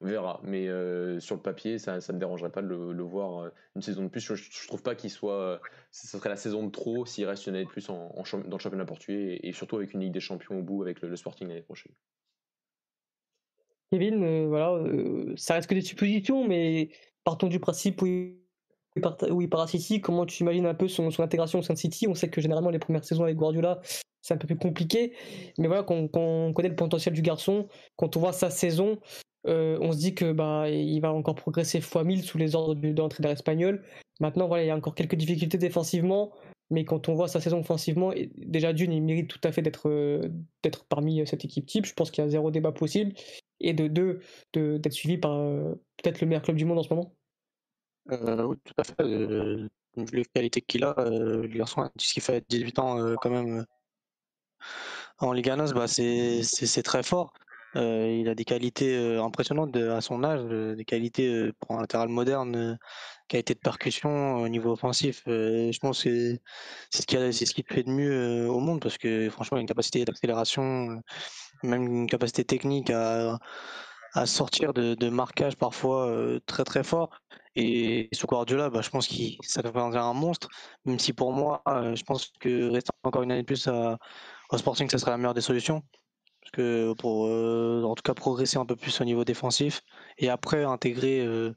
Speaker 3: on verra. Mais euh, sur le papier, ça, ne me dérangerait pas de le, voir euh, une saison de plus. Je, ne trouve pas qu'il soit, ce serait la saison de trop s'il reste une année de plus en, dans le championnat portugais et, surtout avec une Ligue des Champions au bout avec le, Sporting l'année prochaine.
Speaker 1: Kevin, voilà, ça reste que des suppositions, mais partons du principe où il part, à City, comment tu imagines un peu son, son intégration au sein de City? On sait que généralement les premières saisons avec Guardiola, c'est un peu plus compliqué. Mais voilà, quand, on connaît le potentiel du garçon, quand on voit sa saison, euh, on se dit que bah il va encore progresser fois 1000 sous les ordres de l'entraîneur espagnol. Maintenant, voilà, il y a encore quelques difficultés défensivement, mais quand on voit sa saison offensivement, déjà d'une, il mérite tout à fait d'être euh, parmi cette équipe type. Je pense qu'il y a zéro débat possible. Et de deux, d'être suivi par euh, peut-être le meilleur club du monde en ce moment.
Speaker 2: oui, tout à fait. vu les qualités qu'il a, le garçon, ce qu'il fait 18 ans quand même en NOS, bah, c'est très fort. Euh, il a des qualités euh, impressionnantes à son âge, euh, des qualités pour un latéral moderne, qualité de percussion au niveau offensif. je pense que c'est ce qui fait de mieux au monde parce que franchement, il a une capacité d'accélération, même une capacité technique à, sortir de, de marquage parfois très très fort. Et ce Guardiola, bah, je pense qu'il ça va un monstre, même si pour moi, je pense que rester encore une année plus au Sporting, ça serait la meilleure des solutions. Parce que pour euh, en tout cas progresser un peu plus au niveau défensif et après intégrer euh,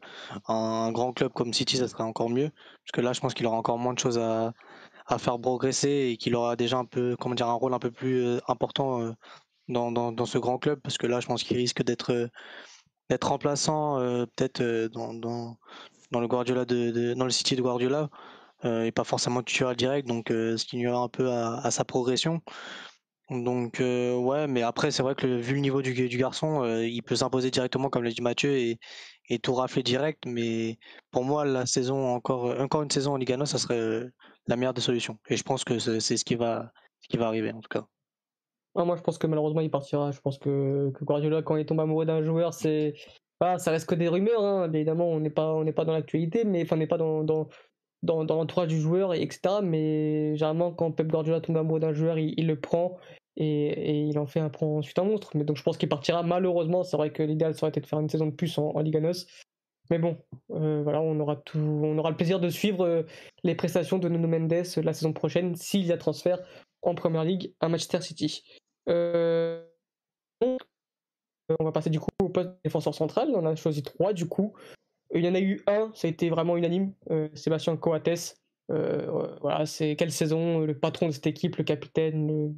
Speaker 2: un grand club comme City, ça serait encore mieux. Parce que là, je pense qu'il aura encore moins de choses à, à faire progresser et qu'il aura déjà un peu, comment dire, un rôle un peu plus euh, important dans, dans, ce grand club. Parce que là, je pense qu'il risque d'être d'être remplaçant peut-être dans, dans, dans, le Guardiola de, dans le City de Guardiola et pas forcément titulaire direct. Donc, ce qui nuit un peu à sa progression. Donc euh, ouais, mais après c'est vrai que vu le niveau du, garçon, euh, il peut s'imposer directement comme l'a dit Mathieu et, tout rafler direct. Mais pour moi, la saison encore encore une saison en Liga ça serait euh, la meilleure des solutions. Et je pense que c'est ce qui va ce qui va arriver en tout cas.
Speaker 1: moi je pense que malheureusement il partira. Je pense que, Guardiola quand il tombe amoureux d'un joueur, c'est ah, ça reste que des rumeurs. Hein. Évidemment, on n'est pas on n'est pas dans l'actualité, mais enfin on n'est pas dans, dans dans, l'entourage du joueur, etc. Mais généralement, quand Pep Guardiola tombe amoureux d'un joueur, il, le prend et, il en fait un, ensuite un monstre. Mais donc je pense qu'il partira malheureusement. C'est vrai que l'idéal serait de faire une saison de plus en, Liga NOS. Mais bon, euh, voilà, on aura, tout, on aura le plaisir de suivre euh, les prestations de Nuno Mendes la saison prochaine s'il y a transfert en Première Ligue à Manchester City. Euh, on va passer du coup au poste défenseur central. On a choisi trois du coup. Il y en a eu un, ça a été vraiment unanime, Sébastien Coates. voilà, c'est quelle saison, le patron de cette équipe, le capitaine,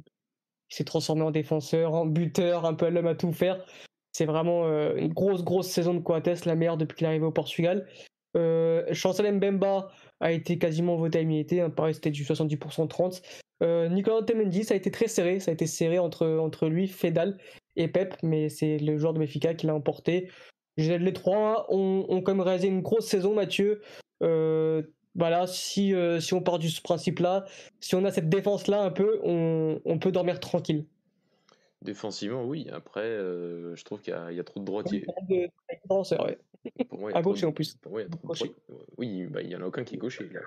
Speaker 1: il s'est transformé en défenseur, en buteur, un peu l'homme à tout faire. C'est vraiment euh, une grosse, grosse saison de Coates, la meilleure depuis qu'il est arrivé au Portugal. Euh, Chancel Mbemba a été quasiment voté à l'unité, hein, pareil c'était du 70% 30. Euh, Nicolas Temendi, ça a été très serré, ça a été serré entre, entre lui, Fedal et Pep, mais c'est le joueur de Benfica qui l'a emporté. Les trois ont, ont, quand même réalisé une grosse saison, Mathieu. Euh, voilà, si, euh, si on part du principe-là, si on a cette défense-là un peu, on, on, peut dormir tranquille.
Speaker 3: Défensivement, oui. Après, euh, je trouve qu'il y, y, a trop de droitiers.
Speaker 1: Pour moi, à gauche en plus.
Speaker 3: Pour moi, il y a trop de Oui, bah, il n'y en a aucun qui est gaucher. Là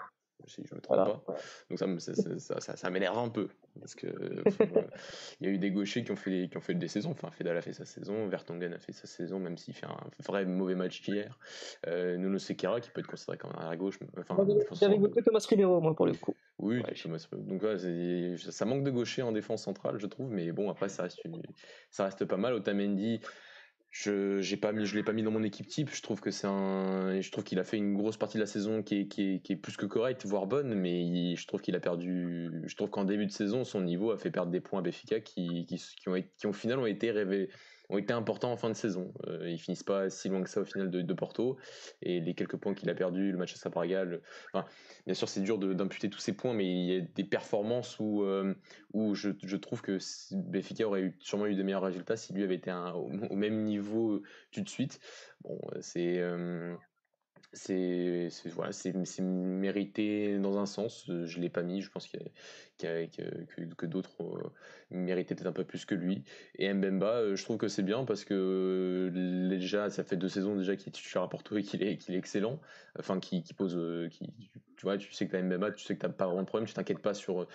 Speaker 3: si je me trompe pas. Donc ça, ça, ça, ça m'énerve un peu parce que il y a eu des gauchers qui ont fait qui ont fait des saisons. Enfin, Fedal a fait sa saison, Vertonghen a fait sa saison, même s'il fait un vrai mauvais match hier. Euh, Nuno Sekera qui peut être considéré comme un arrière gauche. Enfin,
Speaker 1: J'avais voté Thomas Ribeiro moi pour le coup.
Speaker 3: Oui, donc ça manque de gauchers en défense centrale, je trouve. Mais bon, après ça reste ça reste pas mal. Otamendi je j'ai pas mis, je l'ai pas mis dans mon équipe type. Je trouve que c'est un, je trouve qu'il a fait une grosse partie de la saison qui est, qui est, qui est plus que correcte, voire bonne, mais je trouve qu'il a perdu. Je trouve qu'en début de saison, son niveau a fait perdre des points à Béfica qui, qui, qui, ont, qui au final ont été révélés, ont été importants en fin de saison. Euh, ils finissent pas si loin que ça au final de, Porto. Et les quelques points qu'il a perdus, le match à Sabraga, enfin, bien sûr c'est dur d'imputer tous ces points, mais il y a des performances où, euh, où je, trouve que Benfica aurait sûrement eu de meilleurs résultats si lui avait été au, même niveau tout de suite. Bon, c'est... Euh, c'est voilà, mérité dans un sens. Je l'ai pas mis. Je pense qu'il que, que d'autres euh, méritaient peut-être un peu plus que lui. Et Mbemba, euh, je trouve que c'est bien parce que déjà, ça fait deux saisons déjà qu'il est titulaire à Porto et qu'il est, est excellent. Enfin, qui, pose, euh, tu vois, tu sais que tu as Mbemba, tu sais que tu n'as pas vraiment de problème, tu t'inquiètes pas sur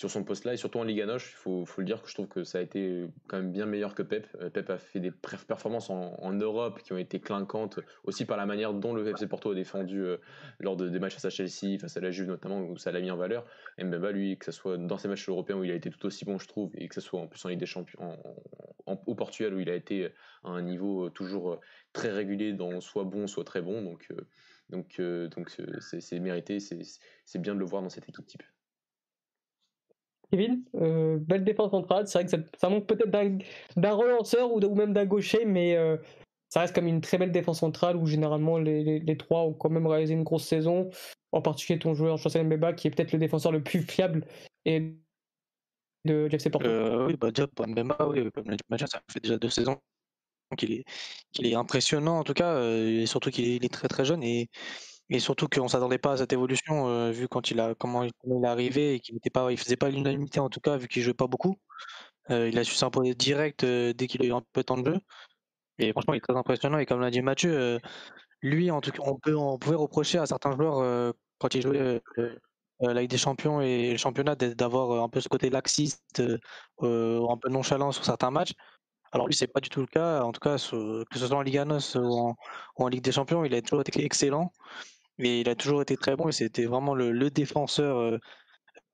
Speaker 3: sur son poste là et surtout en Liga Noche, il faut, le dire que je trouve que ça a été quand même bien meilleur que Pep. Euh, Pep a fait des performances en, Europe qui ont été clinquantes aussi par la manière dont le FC Porto a défendu euh, lors de, des matchs face à Chelsea, face à la Juve notamment, où ça l'a mis en valeur. Et Mbemba, lui, que ce soit dans ses matchs européens où il a été tout aussi bon, je trouve, et que ce soit en plus en Ligue des Champions, au Portugal où il a été à un niveau toujours très régulier dans soit bon, soit très bon. Donc, euh, donc, donc c'est mérité, c'est bien de le voir dans cette équipe type.
Speaker 1: Kevin, euh, belle défense centrale. C'est vrai que ça, manque peut-être d'un relanceur ou, même d'un gaucher, mais euh, ça reste comme une très belle défense centrale où généralement les, trois ont quand même réalisé une grosse saison. En particulier ton joueur Chancel Mbeba qui est peut-être le défenseur le plus fiable et de FC Porto.
Speaker 2: Euh, oui, bah pour Mbemba, oui, ça fait déjà deux saisons qu'il est, est impressionnant en tout cas, et surtout qu'il est, très très jeune et et surtout qu'on s'attendait pas à cette évolution, euh, vu quand il a comment il est arrivé et qu'il était pas il faisait pas l'unanimité en tout cas, vu qu'il jouait pas beaucoup. Euh, il a su s'imposer direct, euh, dès qu'il a eu un peu de temps de jeu et franchement, il est très impressionnant et comme l'a dit Mathieu, lui en tout cas, on peut on pouvait reprocher à certains joueurs, quand il jouait, la Ligue des champions et le championnat d'avoir, un peu ce côté laxiste, un peu nonchalant sur certains matchs. Alors lui, c'est pas du tout le cas. En tout cas, que ce soit en Liga NOS ou en Ligue des champions, il a toujours été excellent. Mais il a toujours été très bon et c'était vraiment le, défenseur euh,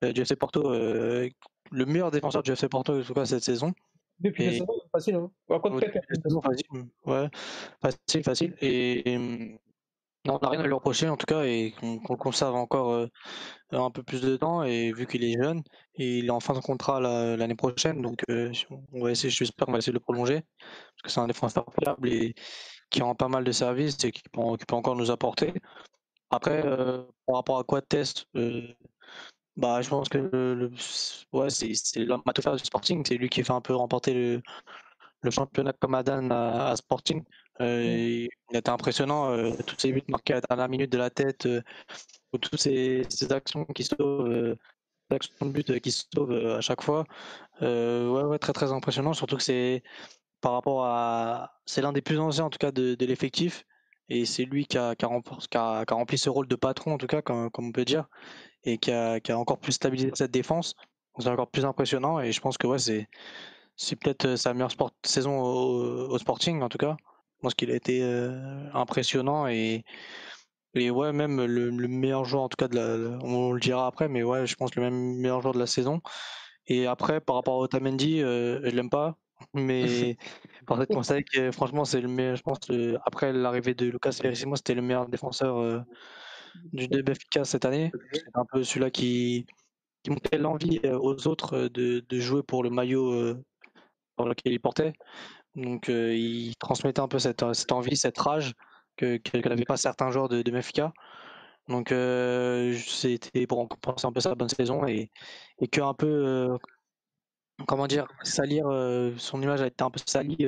Speaker 2: euh, du FC Porto, euh, le meilleur défenseur du FC Porto en tout cas cette saison.
Speaker 1: Depuis la saison, facile, hein
Speaker 2: facile, ouais, facile, facile. Et, on n'a rien à lui reprocher en tout cas et qu'on conserve encore un peu plus de temps et vu qu'il est jeune et il est en fin de contrat l'année prochaine donc on va essayer, j'espère qu'on va essayer de le prolonger parce que c'est un défenseur fiable et qui rend pas mal de services et qui peut, qui peut encore nous apporter. Après, euh, par rapport à quoi test, euh, bah, je pense que le, ouais, c'est l'homme à tout faire du Sporting. C'est lui qui fait un peu remporter le, le championnat comme Adan à, Sporting. Euh, mmh. il a été impressionnant, toutes ces buts marqués à la dernière minute de la tête, ou toutes ces, ces, actions qui sauvent, actions de but qui sauvent à chaque fois. ouais, ouais, très très impressionnant, surtout que c'est par rapport à. C'est l'un des plus anciens en tout cas de, de l'effectif et c'est lui qui a, rempli ce rôle de patron, en tout cas, comme, on peut dire, et qui a, encore plus stabilisé cette défense. c'est encore plus impressionnant et je pense que c'est peut-être sa meilleure saison au, Sporting en tout cas. Je pense qu'il a été impressionnant et ouais, même le, meilleur joueur, en tout cas, de la, on le dira après, mais ouais, je pense le meilleur joueur de la saison. Et après, par rapport à Otamendi, euh, je l'aime pas, mais pour être constater que franchement, c'est le meilleur, je pense, après l'arrivée de Lucas Verissimo, c'était le meilleur défenseur euh, du DBFK cette année. C'est un peu celui-là qui, qui montrait l'envie euh, aux autres de, de, jouer pour le maillot pour lequel il portait. Donc, il transmettait un peu cette, cette envie, cette rage que, que n'avait pas certains joueurs de, de Donc euh, c'était pour compenser un peu sa bonne saison et, et que un peu euh, comment dire salir euh, son image a été un peu salie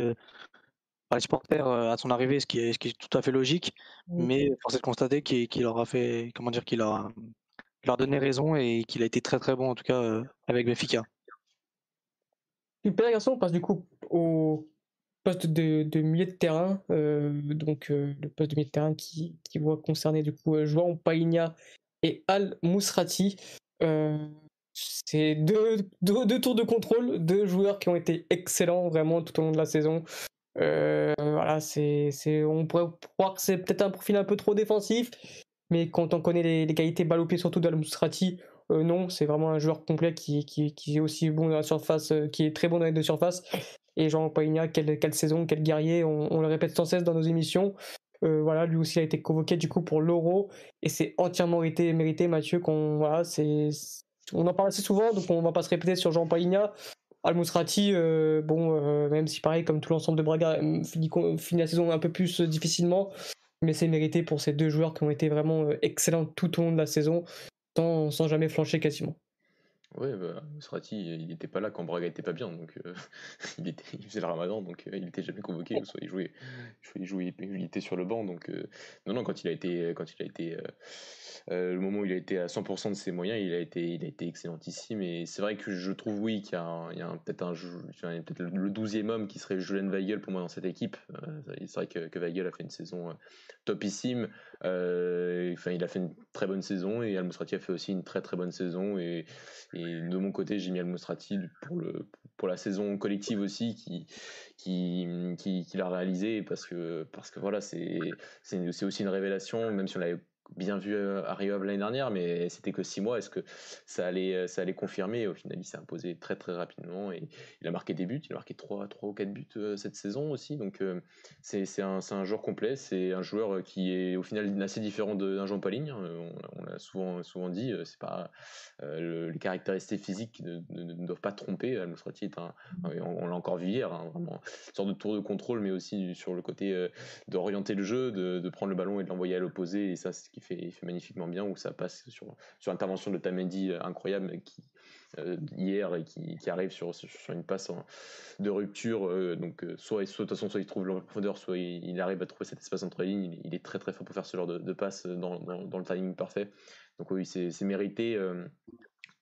Speaker 2: par les supporters à son arrivée, ce qui est, ce qui est tout à fait logique. Mais force est de constater qu'il leur a fait comment dire qu'il leur, leur donné raison et qu'il a été très très bon en tout cas avec Benfica.
Speaker 1: Super garçon, on passe du coup au poste de, de, milieu de terrain, euh, donc euh, le poste de milieu de terrain qui, qui voit concerner du coup euh, João Païna et Al Mousrati. C'est deux, deux, tours de contrôle, deux joueurs qui ont été excellents vraiment tout au long de la saison. voilà, c'est, on pourrait croire que c'est peut-être un profil un peu trop défensif, mais quand on connaît les, qualités balle surtout d'Al Mousrati, non, c'est vraiment un joueur complet qui, qui, est aussi bon dans la surface, qui est très bon dans les deux surfaces et Jean Paigna, quelle, quelle, saison, quel guerrier, on, le répète sans cesse dans nos émissions. Euh, voilà, lui aussi a été convoqué du coup pour l'Euro et c'est entièrement mérité, mérité Mathieu. Qu'on voilà, c'est, on en parle assez souvent, donc on va pas se répéter sur Jean Paigna. Al Mousrati, euh, bon, euh, même si pareil, comme tout l'ensemble de Braga, finit, finit, la saison un peu plus difficilement, mais c'est mérité pour ces deux joueurs qui ont été vraiment excellents tout au long de la saison, sans jamais flancher quasiment.
Speaker 3: Ouais, bah, il n'était pas là quand Braga était pas bien, donc euh, il, était, il faisait le ramadan, donc euh, il n'était jamais convoqué, soit il jouait, il, jouait, il était sur le banc, donc euh, non, non, quand il a été, quand il a été le moment où il a été à 100% de ses moyens, il a été, il a été excellentissime, et c'est vrai que je trouve, oui, qu'il y a, peut-être un, peut le 12e homme qui serait Julien Weigel pour moi dans cette équipe. c'est vrai que, que, Weigel a fait une saison topissime, enfin, il a fait une très bonne saison, et Al a fait aussi une très très bonne saison, et de mon côté, j'ai mis Almostrati pour, pour la saison collective aussi qui, qui, qui, l'a réalisé parce que, parce que voilà, c'est aussi une révélation, même si on l'avait bien vu euh, arriver l'année dernière, mais c'était que six mois. Est-ce que ça allait, euh, ça allait confirmer? Au final, il s'est imposé très très rapidement et il a marqué des buts. Il a marqué trois, trois ou quatre buts euh, cette saison aussi. Donc c'est un, un, joueur complet. C'est un joueur qui est au final assez différent d'un Jean Pauligne. On, on l'a souvent, souvent dit. C'est pas les caractéristiques physiques ne, ne, doivent pas tromper. Almostrati est un, on, l'a encore vu hier, hein, vraiment une sorte de tour de contrôle, mais aussi sur le côté d'orienter le jeu, de, de, prendre le ballon et de l'envoyer à l'opposé. Et ça, c'est ce qui fait, fait magnifiquement bien, où ça passe sur, sur l'intervention de Tamendi euh, incroyable qui, euh, hier et qui, qui arrive sur, sur, une passe de rupture. Euh, donc, soit, soit, de toute façon, soit il trouve la profondeur, soit il, arrive à trouver cet espace entre les lignes. Il, est très très fort pour faire ce genre de, de passe dans, dans, le timing parfait. Donc, oui, c'est mérité.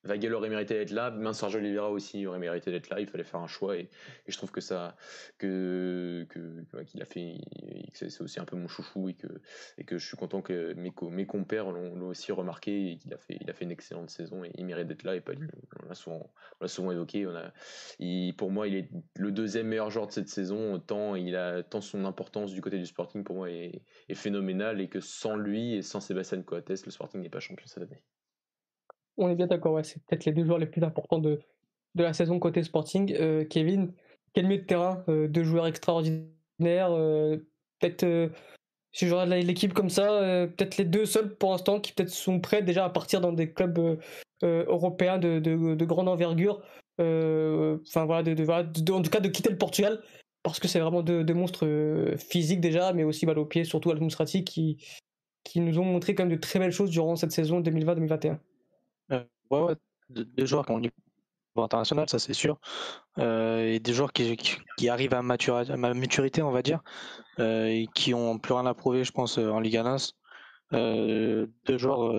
Speaker 3: Weigel aurait mérité d'être là, même Sergio Oliveira aussi aurait mérité d'être là. Il fallait faire un choix et, je trouve que ça, que qu'il a fait, c'est aussi un peu mon chouchou et que et que je suis content que mes, mes compères l'ont aussi remarqué et qu'il a fait, il a fait une excellente saison et il mérite d'être là et pas lui. On l'a souvent, souvent évoqué. On a, pour moi, il est le deuxième meilleur joueur de cette saison. Tant il a tant son importance du côté du Sporting pour moi est, est phénoménal et que sans lui et sans Sébastien Coates, le Sporting n'est pas champion cette année.
Speaker 1: On est bien d'accord, c'est peut-être les deux joueurs les plus importants de, la saison côté Sporting. Euh, Kevin, quel milieu de terrain euh, Deux joueurs extraordinaires. Euh, peut-être, si je regarde l'équipe comme ça, peut-être les deux seuls pour l'instant qui peut-être sont prêts déjà à partir dans des clubs européens de, de, de, grande envergure. Enfin voilà, de, en tout cas de quitter le Portugal parce que c'est vraiment deux, monstres physiques déjà, mais aussi balle au pied, surtout Al qui, qui nous ont montré quand même de très belles choses durant cette saison 2020-2021.
Speaker 2: Euh, ouais, ouais, des joueurs qui ont international, ça c'est sûr. Euh, et des joueurs qui, arrivent à, maturité, on va dire, euh, et qui ont plus rien à prouver, je pense, en Liga NAS. deux joueurs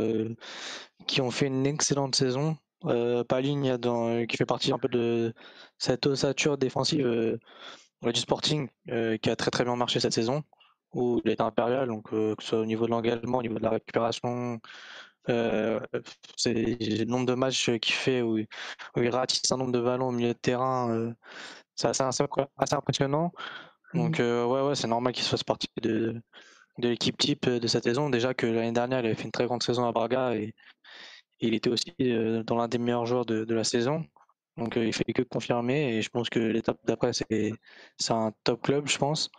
Speaker 2: qui ont fait une excellente saison. Dans, qui fait partie un peu de cette ossature défensive du Sporting, qui a très très bien marché cette saison, où il impérial, donc que ce soit au niveau de l'engagement, au niveau de la récupération, c'est le nombre de matchs qu'il fait où, il ratisse un nombre de ballons au milieu de terrain, c'est assez, assez, impressionnant. Donc mmh. ouais, ouais, c'est normal qu'il se fasse partie de, de l'équipe type de cette saison. Déjà que l'année dernière, il avait fait une très grande saison à Braga et, il était aussi dans l'un des meilleurs joueurs de, de la saison. Donc il fait que confirmer et je pense que l'étape d'après c'est c'est un top club je pense.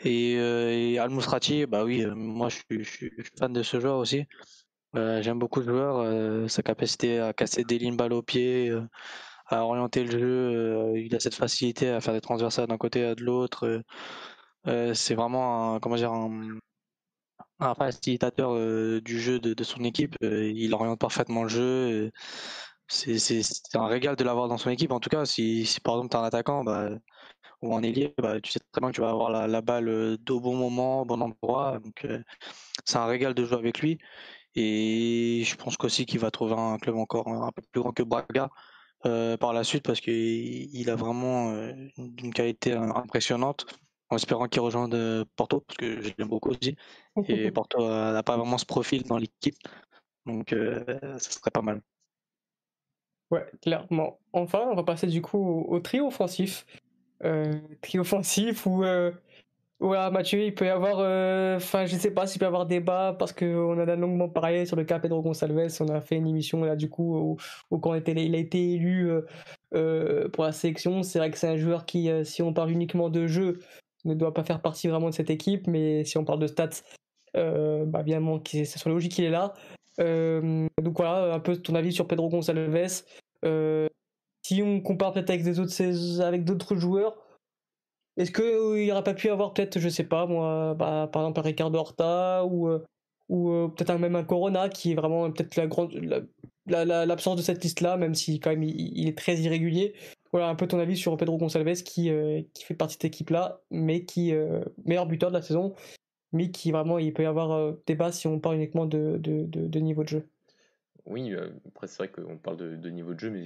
Speaker 2: Et, et Al Mousrati, bah oui, moi je suis, fan de ce joueur aussi. J'aime beaucoup ce joueur, sa capacité à casser des lignes balles au pied, à orienter le jeu. il a cette facilité à faire des transversales d'un côté à de l'autre. c'est vraiment un, comment dire un, un facilitateur du jeu de, de son équipe. il oriente parfaitement le jeu c'est un régal de l'avoir dans son équipe. En tout cas, si, si par exemple tu es un attaquant bah, ou un ailier, bah, tu sais très bien que tu vas avoir la, balle euh, au bon moment, au bon endroit. Donc euh, c'est un régal de jouer avec lui. Et je pense qu'aussi qu'il va trouver un club encore un peu plus grand que Braga euh, par la suite parce qu'il a vraiment une qualité impressionnante. En espérant qu'il rejoigne Porto, parce que je l'aime beaucoup aussi. Et Porto n'a pas vraiment ce profil dans l'équipe. Donc ça serait pas mal.
Speaker 1: Ouais, clairement. Enfin, on va passer du coup au, trio offensif. Euh, trio offensif où, euh, voilà, Mathieu, il peut y avoir. Euh, enfin, je sais pas s'il peut y avoir débat parce qu'on a longuement parlé sur le cas Pedro Gonçalves. On a fait une émission là, du coup, où, quand il a été élu euh, pour la sélection. C'est vrai que c'est un joueur qui, si on parle uniquement de jeu, ne doit pas faire partie vraiment de cette équipe. Mais si on parle de stats, bah, évidemment, c'est sur logique qu'il est là. Euh, donc voilà, un peu ton avis sur Pedro Gonçalves. Euh, si on compare peut-être avec d'autres joueurs, est-ce qu'il euh, n'y aurait pas pu avoir peut-être, je sais pas moi, bah, par exemple un Ricardo Horta ou, ou peut-être même un Corona qui est vraiment peut-être la grande l'absence de cette liste là, même si quand même il, est très irrégulier. Voilà un peu ton avis sur Pedro Gonçalves qui, fait partie de cette équipe là, mais qui meilleur buteur de la saison mais qui vraiment, il peut y avoir euh, débat si on parle uniquement de, niveau de jeu.
Speaker 3: Oui, euh, après c'est vrai qu'on parle de, niveau de jeu, mais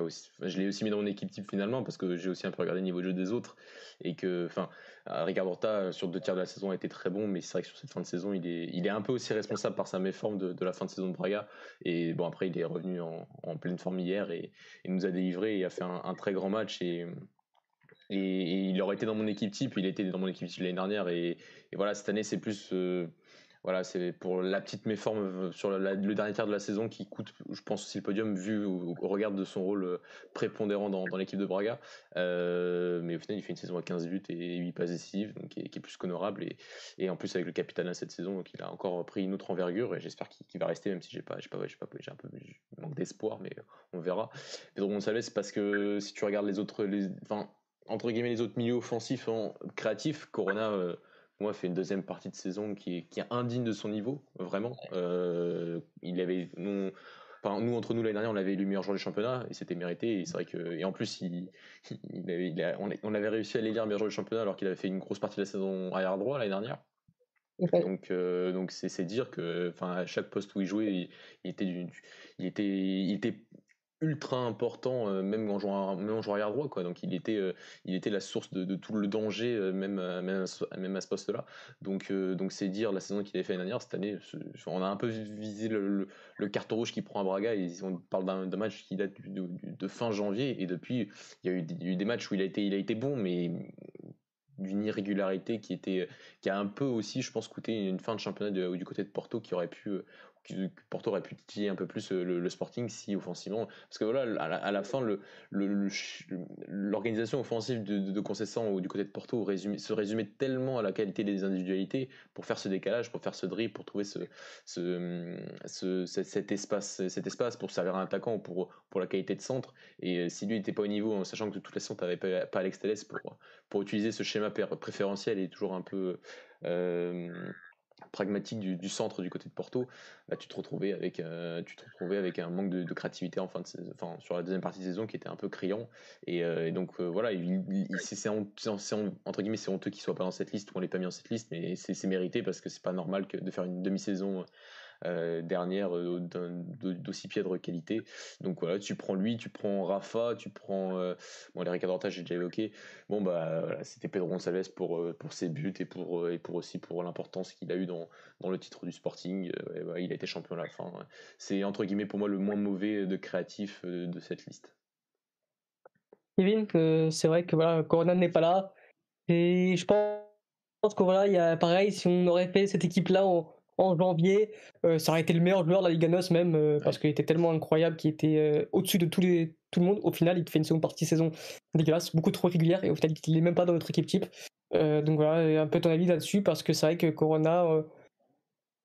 Speaker 3: aussi, je l'ai aussi mis dans mon équipe type finalement parce que j'ai aussi un peu regardé le niveau de jeu des autres et que, enfin, euh, Ricardo Horta sur deux tiers de la saison a été très bon, mais c'est vrai que sur cette fin de saison, il est, il est un peu aussi responsable par sa méforme de, de la fin de saison de Braga. Et bon, après, il est revenu en, pleine forme hier et, nous a délivré et a fait un, très grand match et il aurait été dans mon équipe type, il était dans mon équipe type l'année dernière. Et, voilà, cette année, c'est plus. Euh, voilà, c'est pour la petite méforme euh, sur le dernier tiers de la saison qui coûte, je pense, aussi le podium vu au, regard de son rôle euh, prépondérant dans, l'équipe de Braga. mais au final, il fait une saison à 15 buts et 8 passes décisives, donc qui est, plus qu'honorable. Et, en plus, avec le capitaine à cette saison, donc il a encore pris une autre envergure et j'espère qu'il va rester, même si j'ai pas, j'ai pas, pas, un peu manque d'espoir, mais on verra. Pedro Gonçalves, parce que si tu regardes les autres, entre guillemets les autres milieux offensifs en créatifs, Corona euh, moi fait une deuxième partie de saison qui est, qui est indigne de son niveau vraiment. Euh, il avait nous, enfin, nous entre nous l'année dernière on l'avait élu meilleur joueur du championnat et c'était mérité et c'est vrai que et en plus il, il, avait, on, avait réussi à l'élire meilleur joueur du championnat alors qu'il avait fait une grosse partie de la saison arrière droit l'année dernière. Donc, euh, donc c'est dire que, enfin, à chaque poste où il jouait, il, il était, du, il était, il était ultra important euh, même en jouant même en jouant arrière droit quoi. Donc il était euh, il était la source de, tout le danger euh, même même à, ce poste là donc donc c'est dire la saison qu'il avait fait l'année dernière cette année on a un peu visé le, carton rouge qu'il prend à Braga et on parle d'un match qui date de, fin janvier. Et depuis il y a eu, eu, des matchs où il a été il a été bon mais d'une irrégularité qui était qui a un peu aussi je pense coûté une fin de championnat du côté de Porto qui aurait pu Porto aurait pu titiller un peu plus euh, le, Sporting si offensivement. Parce que voilà à la, fin l'organisation offensive de, de, Concession ou du côté de Porto se résumait tellement à la qualité des individualités pour faire ce décalage pour faire ce dribble pour trouver ce, ce, cet espace cet espace pour servir un attaquant ou pour pour la qualité de centre. Et euh, si lui n'était pas au niveau en sachant que toutes les centres n'avaient pas, pas Alex Telles pour pour utiliser ce schéma préférentiel et toujours un peu euh, pragmatique du, centre du côté de Porto, bah, tu te retrouvais avec euh, tu te retrouvais avec un manque de, créativité en fin de enfin, sur la deuxième partie de saison qui était un peu criant. Et, donc voilà c'est entre guillemets c'est honteux qu'il soit pas dans cette liste ou on l'ait pas mis dans cette liste mais c'est mérité parce que c'est pas normal de faire une demi-saison dernière d'aussi piètre qualité. Donc voilà, tu prends lui, tu prends Rafa, tu prends bon les Ricardo j'ai déjà évoqué. Bon bah voilà, c'était Pedro Gonçalves pour pour ses buts et pour et pour aussi pour l'importance qu'il a eu dans dans le titre du Sporting. Bah, il a été champion à la fin. C'est entre guillemets pour moi le moins mauvais de créatif de cette liste.
Speaker 1: Kevin, c'est vrai que voilà, Corona n'est pas là. Et je pense que voilà, il y a pareil, si on aurait fait cette équipe-là janvier, euh, ça aurait été le meilleur joueur de la Liga NOS même, euh, parce qu'il était tellement incroyable qu'il était euh, au-dessus de tous les, tout le monde. Au final, il fait une seconde partie de saison dégueulasse, beaucoup trop régulière, et au final, il n'est même pas dans notre équipe type. donc voilà, un peu ton avis là-dessus, parce que c'est vrai que Corona,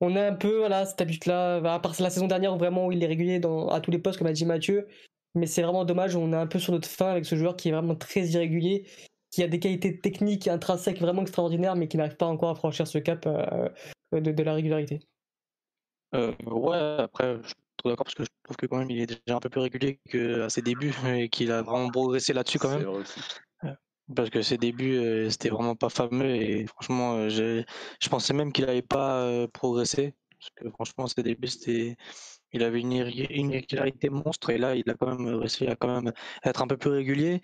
Speaker 1: on a un peu voilà, cette habitude-là, à part la saison dernière, vraiment, où il est régulier dans, à tous les postes, comme a dit Mathieu, mais c'est vraiment dommage, on est un peu sur notre fin avec ce joueur qui est vraiment très irrégulier, qui a des qualités techniques intrinsèques vraiment extraordinaires, mais qui n'arrive pas encore à franchir ce cap euh, de, la régularité.
Speaker 2: Euh, ouais, après, je suis d'accord parce que je trouve que quand même il est déjà un peu plus régulier qu'à ses débuts et qu'il a vraiment progressé là-dessus quand même. Parce que ses débuts, euh, c'était vraiment pas fameux et franchement, je pensais même qu'il n'avait pas progressé. Parce que franchement, ses débuts, c'était il avait une, irrégularité monstre et là, il a quand même réussi à quand même être un peu plus régulier.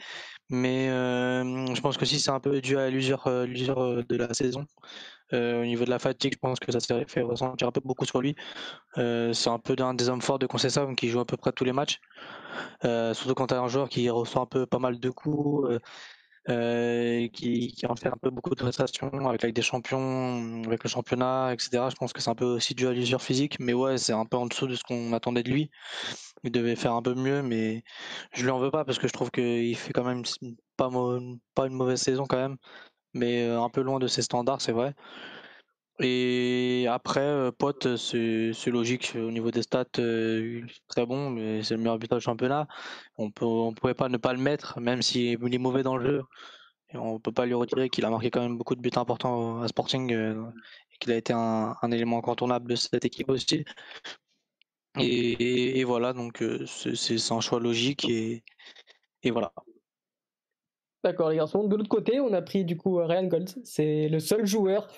Speaker 2: Mais je pense que si c'est un peu dû à l'usure, de la saison. au niveau de la fatigue, je pense que ça s'est fait ressentir un peu beaucoup sur lui. c'est un peu un des hommes forts de Concessa qui joue à peu près tous les matchs. surtout quand tu as un joueur qui reçoit un peu pas mal de coups. Euh, qui, en fait un peu beaucoup de prestations avec avec des champions, avec le championnat, etc. Je pense que c'est un peu aussi dû à l'usure physique, mais ouais, c'est un peu en dessous de ce qu'on attendait de lui. Il devait faire un peu mieux, mais je lui en veux pas parce que je trouve qu'il fait quand même pas, pas une mauvaise saison quand même, mais euh, un peu loin de ses standards, c'est vrai. Et après, euh, Pote, c'est logique au niveau des stats, euh, très bon, mais c'est le meilleur buteur du championnat. On peut, on pouvait pas ne pas le mettre, même s'il est mauvais dans le jeu. Et on peut pas lui retirer qu'il a marqué quand même beaucoup de buts importants à Sporting euh, et qu'il a été un, élément incontournable de cette équipe aussi. Et, voilà, donc c'est un choix logique et, et voilà.
Speaker 1: D'accord les garçons. De l'autre côté, on a pris du coup Ryan Gold. C'est le seul joueur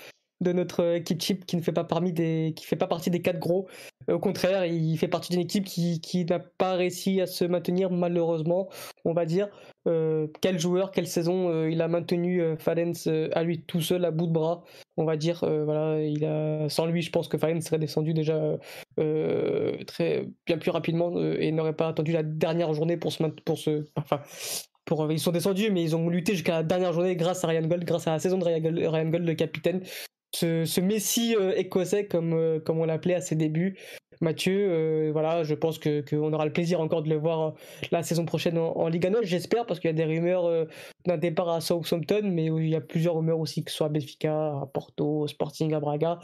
Speaker 1: de notre équipe type qui ne fait pas parmi des qui fait pas partie des quatre gros. Au contraire, il fait partie d'une équipe qui, qui n'a pas réussi à se maintenir malheureusement, on va dire. Euh, quel joueur, quelle saison euh, il a maintenu euh, Falens à lui tout seul à bout de bras, on va dire. voilà, il a sans lui, je pense que Falens serait descendu déjà très bien plus rapidement et n'aurait pas attendu la dernière journée pour se pour se enfin pour, ils sont descendus, mais ils ont lutté jusqu'à la dernière journée grâce à Ryan Gold, grâce à la saison de Ryan Gold, le capitaine, ce, ce Messi euh, écossais, comme, euh, comme on l'appelait à ses débuts. Mathieu, euh, voilà, je pense qu'on aura le plaisir encore de le voir la saison prochaine en, Ligue 1, j'espère, parce qu'il y a des rumeurs d'un départ à Southampton, mais il y a plusieurs rumeurs aussi, que ce soit à Benfica, à Porto, Sporting, à Braga.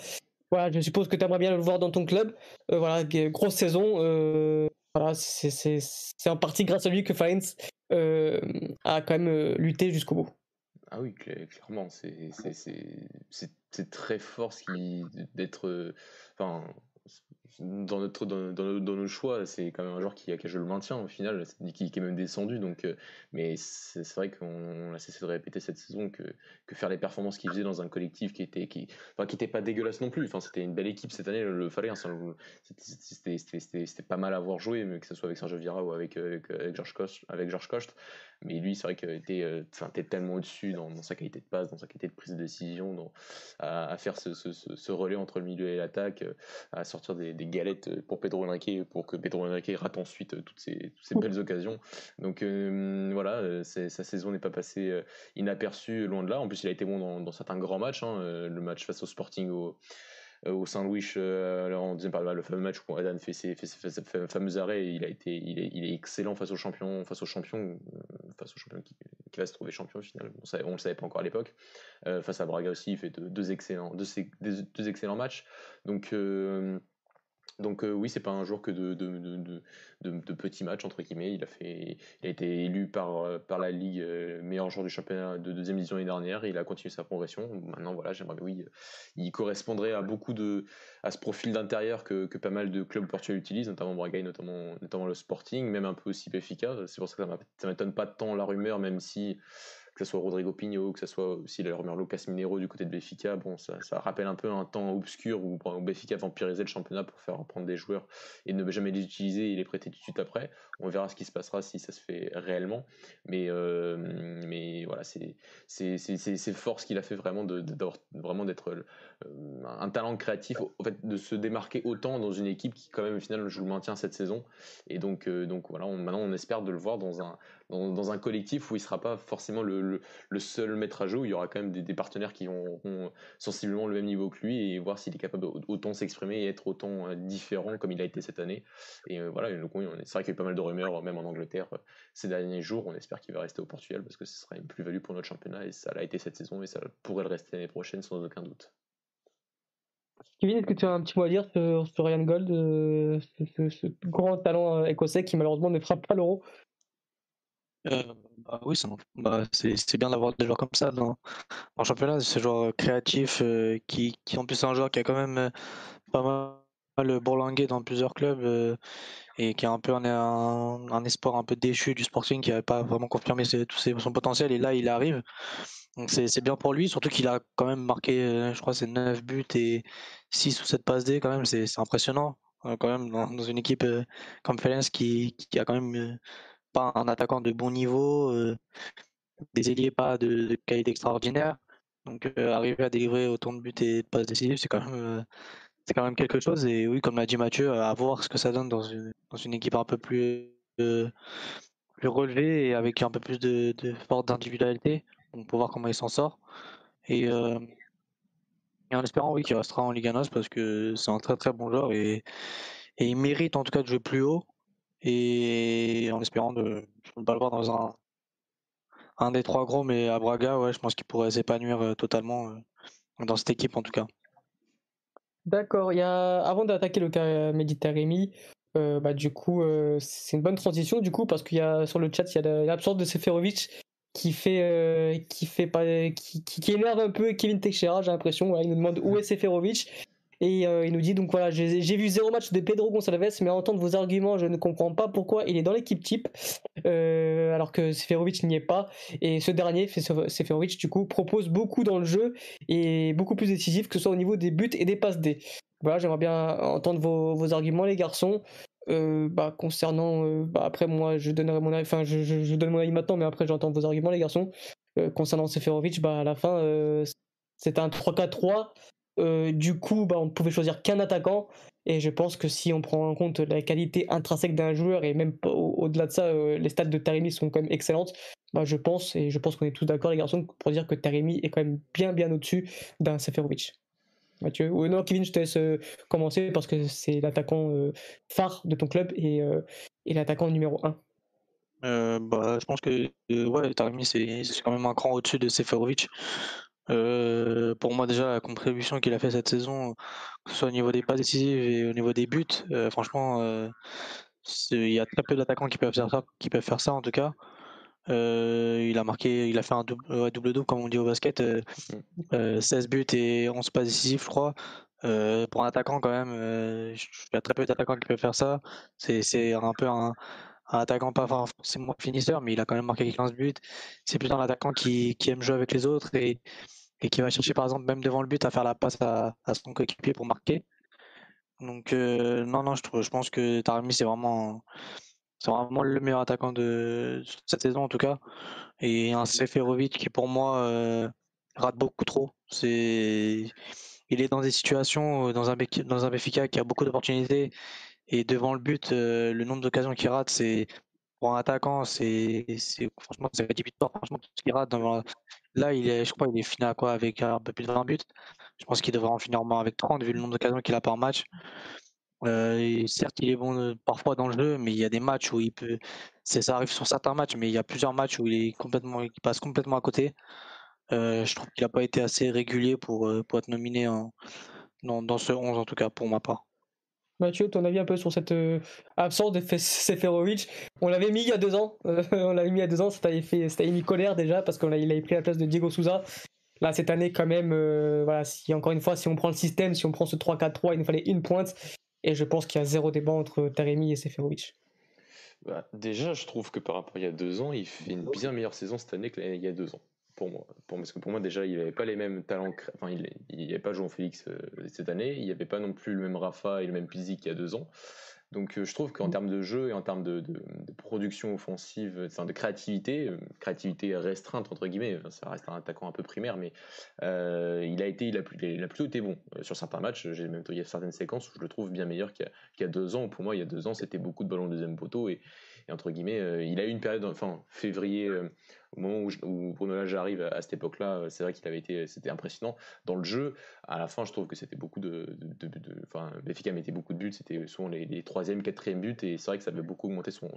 Speaker 1: Voilà, je suppose que tu aimerais bien le voir dans ton club. voilà, grosse saison. voilà, c'est en partie grâce à lui que Fainz a quand même lutté jusqu'au bout.
Speaker 3: Ah oui, clairement, c'est très fort d'être. Enfin, dans, notre, dans, dans, nos choix, c'est quand même un joueur qui a joué le maintien au final, qui, est même descendu. Donc, euh, mais c'est vrai qu'on a cessé de répéter cette saison que, que faire les performances qu'il faisait dans un collectif qui était, qui, enfin, qui était pas dégueulasse non plus. Enfin, c'était une belle équipe cette année, le fallait. Hein, c'était pas mal à voir jouer, mais que ce soit avec Sergio Vira ou avec, avec, George Kost, avec George Kost. Mais lui, c'est vrai qu'il était, euh, enfin, tellement au-dessus dans, sa qualité de passe, dans sa qualité de prise de décision, dans, à, faire ce, ce, relais entre le milieu et l'attaque, euh, à sortir des, des galettes pour Pedro Henrique pour que Pedro Henrique rate ensuite euh, toutes ces, toutes ces belles occasions. Donc euh, voilà, euh, sa saison n'est pas passée inaperçue, loin de là. En plus, il a été bon dans, certains grands matchs. Hein, le match face au Sporting au, au Saint-Louis, on disait par le fameux match où Adam fait ses, fameux arrêts, il a été, il est, il est, excellent face au champion, face au champion, face au champion qui, va se trouver champion au final. On, ne le savait pas encore à l'époque. face à Braga aussi, il fait deux, excellents, deux, excellents matchs. Donc donc euh, oui, c'est pas un jour que de, de, petits matchs entre guillemets. Il a fait, il a été élu par euh, par la ligue euh, meilleur joueur du championnat de deuxième division l'année dernière. il a continué sa progression. Maintenant voilà, j'aimerais oui, il correspondrait à beaucoup de à ce profil d'intérieur que, pas mal de clubs portugais utilisent, notamment Braga, notamment notamment le Sporting, même un peu aussi Benfica. C'est pour ça que ça m'étonne pas tant la rumeur, même si que ce soit Rodrigo Pigno, que ce soit aussi la rumeur Lucas Minero du côté de Benfica. Bon, ça, rappelle un peu un temps obscur où, où Benfica vampirisait le championnat pour faire prendre des joueurs et ne jamais les utiliser et les prêter tout de suite après. On verra ce qui se passera si ça se fait réellement. Mais, euh, voilà, c'est fort ce qu'il a fait vraiment de, vraiment d'être euh, un talent créatif, de se démarquer autant dans une équipe qui quand même au final joue le maintien cette saison. Et donc, euh, donc voilà, maintenant on espère de le voir dans un, dans, un collectif où il sera pas forcément le, seul maître à jeu, où il y aura quand même des, partenaires qui auront sensiblement le même niveau que lui et voir s'il est capable d'autant s'exprimer et être autant différent comme il a été cette année. Et voilà, donc, c'est vrai qu'il y a eu pas mal de rumeurs, même en Angleterre, ces derniers jours. On espère qu'il va rester au Portugal parce que ce sera une plus-value pour notre championnat et ça l'a été cette saison et ça pourrait le rester l'année prochaine sans aucun doute.
Speaker 1: Kevin, est-ce que tu as un petit mot à dire sur, Ryan Gold, euh, ce, grand talent euh, écossais qui malheureusement ne frappe pas l'euro?
Speaker 2: Euh, bah oui, bah, c'est bien d'avoir des joueurs comme ça dans, le championnat, ce joueur créatif qui, qui en plus est un joueur qui a quand même pas mal bourlingué dans plusieurs clubs et qui a un peu un, espoir un peu déchu du Sporting qui n'avait pas vraiment confirmé tout son potentiel et là il arrive. Donc c'est bien pour lui, surtout qu'il a quand même marqué, euh, je crois, c'est 9 buts et 6 ou 7 passes D quand même, c'est impressionnant. Euh, quand même, dans, une équipe euh, comme qui, qui, a quand même un attaquant de bon niveau, des ailiers pas de, qualité extraordinaire. Donc arriver à délivrer autant de buts et de passes décisives, c'est quand même c'est quand même quelque chose. Et oui, comme l'a dit Mathieu, à voir ce que ça donne dans une, équipe un peu plus, relevée et avec un peu plus de, force d'individualité pour voir comment il s'en sort. Et, euh, en espérant oui, qu'il restera en Liga NOS parce que c'est un très très bon joueur et, il mérite en tout cas de jouer plus haut. Et en espérant de ne pas le voir dans un, un des trois gros, mais à Braga, ouais, je pense qu'il pourrait s'épanouir euh, totalement euh, dans cette équipe en tout cas.
Speaker 1: D'accord, il y a... avant d'attaquer le cas Méditerranée, bah, du coup, c'est une bonne transition du coup parce qu'il y a sur le chat il y a l'absence de Seferovic qui fait euh, qui fait pas qui, qui, énerve un peu Kevin Teixeira j'ai l'impression. Il nous demande où est Seferovic et euh, il nous dit donc voilà j'ai vu zéro match de Pedro Gonçalves mais à entendre vos arguments je ne comprends pas pourquoi il est dans l'équipe type euh, alors que Seferovic n'y est pas et ce dernier Seferovic du coup propose beaucoup dans le jeu et beaucoup plus décisif que ce soit au niveau des buts et des passes D voilà j'aimerais bien entendre vos, arguments les garçons euh, bah, concernant, bah, après moi je donnerai mon avis, enfin je, donne mon avis maintenant, mais après j'entends vos arguments les garçons. Concernant Seferovic, bah, à la fin c'était un 3-4-3. Du coup, bah, on pouvait choisir qu'un attaquant. Et je pense que si on prend en compte la qualité intrinsèque d'un joueur et même au-delà de ça, les stats de Taremi sont quand même excellentes. Bah, je pense, et je pense qu'on est tous d'accord les garçons, pour dire que Taremi est quand même bien bien au-dessus d'un Seferovic. Mathieu Ou non, Kevin, je te laisse euh, commencer parce que c'est l'attaquant euh, phare de ton club et, euh, l'attaquant numéro
Speaker 2: 1. bah, je pense que ouais, Taremi, c'est quand même un cran au-dessus de Seferovic. Pour moi, déjà, la contribution qu'il a fait cette saison, que ce soit au niveau des passes décisives et au niveau des buts, franchement, il y a très peu d'attaquants qui peuvent faire ça, qui peuvent faire ça en tout cas. Euh, il a marqué, il a fait un double, double double comme on dit au basket, 16 euh, euh, buts et 11 pas décisifs, je crois. pour un attaquant quand même, il y a très peu d'attaquants qui peuvent faire ça. C'est un peu un, attaquant pas forcément finisseur, mais il a quand même marqué 15 buts. C'est plutôt un attaquant qui, qui, aime jouer avec les autres et, et, qui va chercher par exemple même devant le but à faire la passe à, son coéquipier pour marquer. Donc non, non, je, trouve, je pense que Taremi c'est vraiment vraiment le meilleur attaquant de cette saison en tout cas. Et un Seferovic qui pour moi euh, rate beaucoup trop. C'est il est dans des situations euh, dans un dans un Benfica qui a beaucoup d'opportunités et devant le but euh, le nombre d'occasions qu'il rate c'est pour un attaquant c'est franchement c'est rédhibitoire franchement tout ce qu'il rate là il est je crois il est fini à quoi avec un peu plus de 20 buts. Je pense qu'il devrait en finir au moins avec 30 vu le nombre d'occasions qu'il a par match. Euh, certes, il est bon euh, parfois dans le jeu, mais il y a des matchs où il peut. Ça arrive sur certains matchs, mais il y a plusieurs matchs où il est complètement, il passe complètement à côté. Euh, je trouve qu'il n'a pas été assez régulier pour, pour être nominé dans, dans, ce 11 en tout cas pour ma part.
Speaker 1: Mathieu, ton avis un peu sur cette absence de Seferovic? On l'avait mis il y a deux ans. on l'avait mis il y a deux ans. C'était fait, c'était mis colère déjà parce qu'il avait pris la place de Diego Souza. Là, cette année, quand même, voilà, si encore une fois, si on prend le système, si on prend ce 3-4-3, il nous fallait une pointe. Et je pense qu'il y a zéro débat entre Taremi et Seferovic.
Speaker 3: bah, Déjà, je trouve que par rapport à il y a deux ans, il fait une bien meilleure saison cette année qu'il y a deux ans. Pour moi. Pour, parce que pour moi, déjà, il n'avait pas les mêmes talents. Enfin, il n'y avait pas Jean Félix euh, cette année. Il n'y avait pas non plus le même Rafa et le même Pizzi qu'il y a deux ans. Donc euh, je trouve qu'en termes de jeu et en termes de, production offensive, de créativité, euh, créativité restreinte entre guillemets, ça reste un attaquant un peu primaire, mais il a été, il a, il a, plutôt été bon sur certains matchs. J'ai même il y a certaines séquences où je le trouve bien meilleur qu'il y, a deux ans. Pour moi, il y a deux ans, c'était beaucoup de ballons de deuxième poteau et, et entre guillemets, il a eu une période, enfin février au moment où, où Bruno Lage arrive à, cette époque-là, euh, c'est vrai qu'il avait été, c'était impressionnant. Dans le jeu, à la fin, je trouve que c'était beaucoup de, enfin, Benfica mettait beaucoup de buts, c'était souvent les, troisième, quatrième buts, et c'est vrai que ça avait beaucoup augmenté son,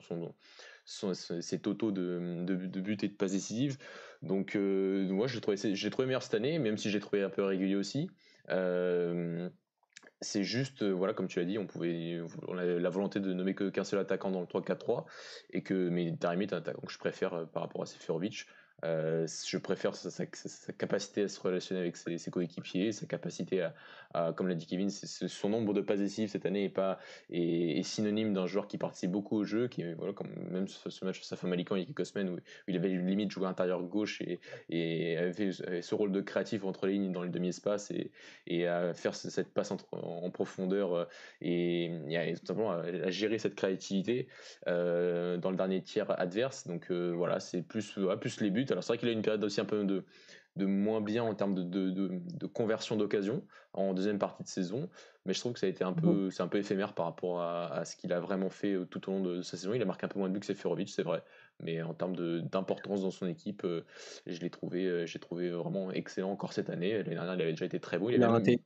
Speaker 3: son, ses totaux de, buts et de passes décisives. Donc, euh, moi, j'ai trouvé, j'ai trouvé meilleur cette année, même si j'ai trouvé un peu régulier aussi. Euh, c'est juste, voilà, comme tu as dit, on pouvait, on avait la volonté de nommer qu'un seul attaquant dans le 3-4-3, et que, mais Taremi est un attaquant que je préfère par rapport à Seferovic. Euh, je préfère sa, capacité à se relationner avec ses, coéquipiers, sa capacité à, comme l'a dit Kevin, son nombre de passes décisives cette année est pas synonyme d'un joueur qui participe beaucoup au jeu, qui voilà, comme même ce, match sa femme Malikan il y a quelques semaines où, il avait limite joué intérieur gauche et, avait, ce rôle de créatif entre les lignes dans le demi-espace et, à faire cette passe en, profondeur euh, et, et tout simplement à, gérer cette créativité euh, dans le dernier tiers adverse. Donc voilà, c'est plus, plus les buts alors c'est vrai qu'il a une période aussi un peu de, de moins bien en termes de, de, de, conversion d'occasion en deuxième partie de saison, mais je trouve que ça a été un peu, c'est un peu éphémère par rapport à, ce qu'il a vraiment fait euh, tout au long de sa saison. Il a marqué un peu moins de buts que Seferovic, c'est vrai, mais en termes d'importance dans son équipe, euh, je l'ai trouvé, euh, j'ai trouvé vraiment excellent encore cette année. L'année dernière, il avait déjà été très beau.
Speaker 2: Il, a, raté,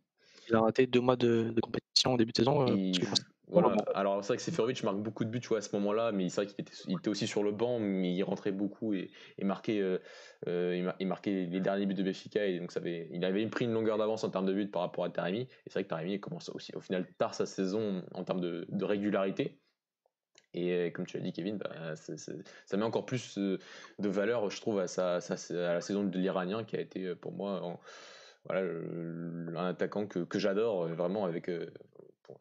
Speaker 2: il a raté deux mois de, compétition au début de saison.
Speaker 3: Alors c'est vrai que Seferovic marque beaucoup de buts à ce moment-là, mais c'est vrai qu'il était, aussi sur le banc, mais il rentrait beaucoup et, euh, euh, marquait les derniers buts de Béfica donc il avait pris une longueur d'avance en termes de buts par rapport à Taremi. Et c'est vrai que Taremi commence aussi au final tard sa saison en termes de, régularité. Et euh, comme tu l'as dit, Kevin, bah, ça met encore plus de valeur, je trouve, à, sa, la saison de l'Iranien qui a été pour moi un attaquant que, que j'adore vraiment avec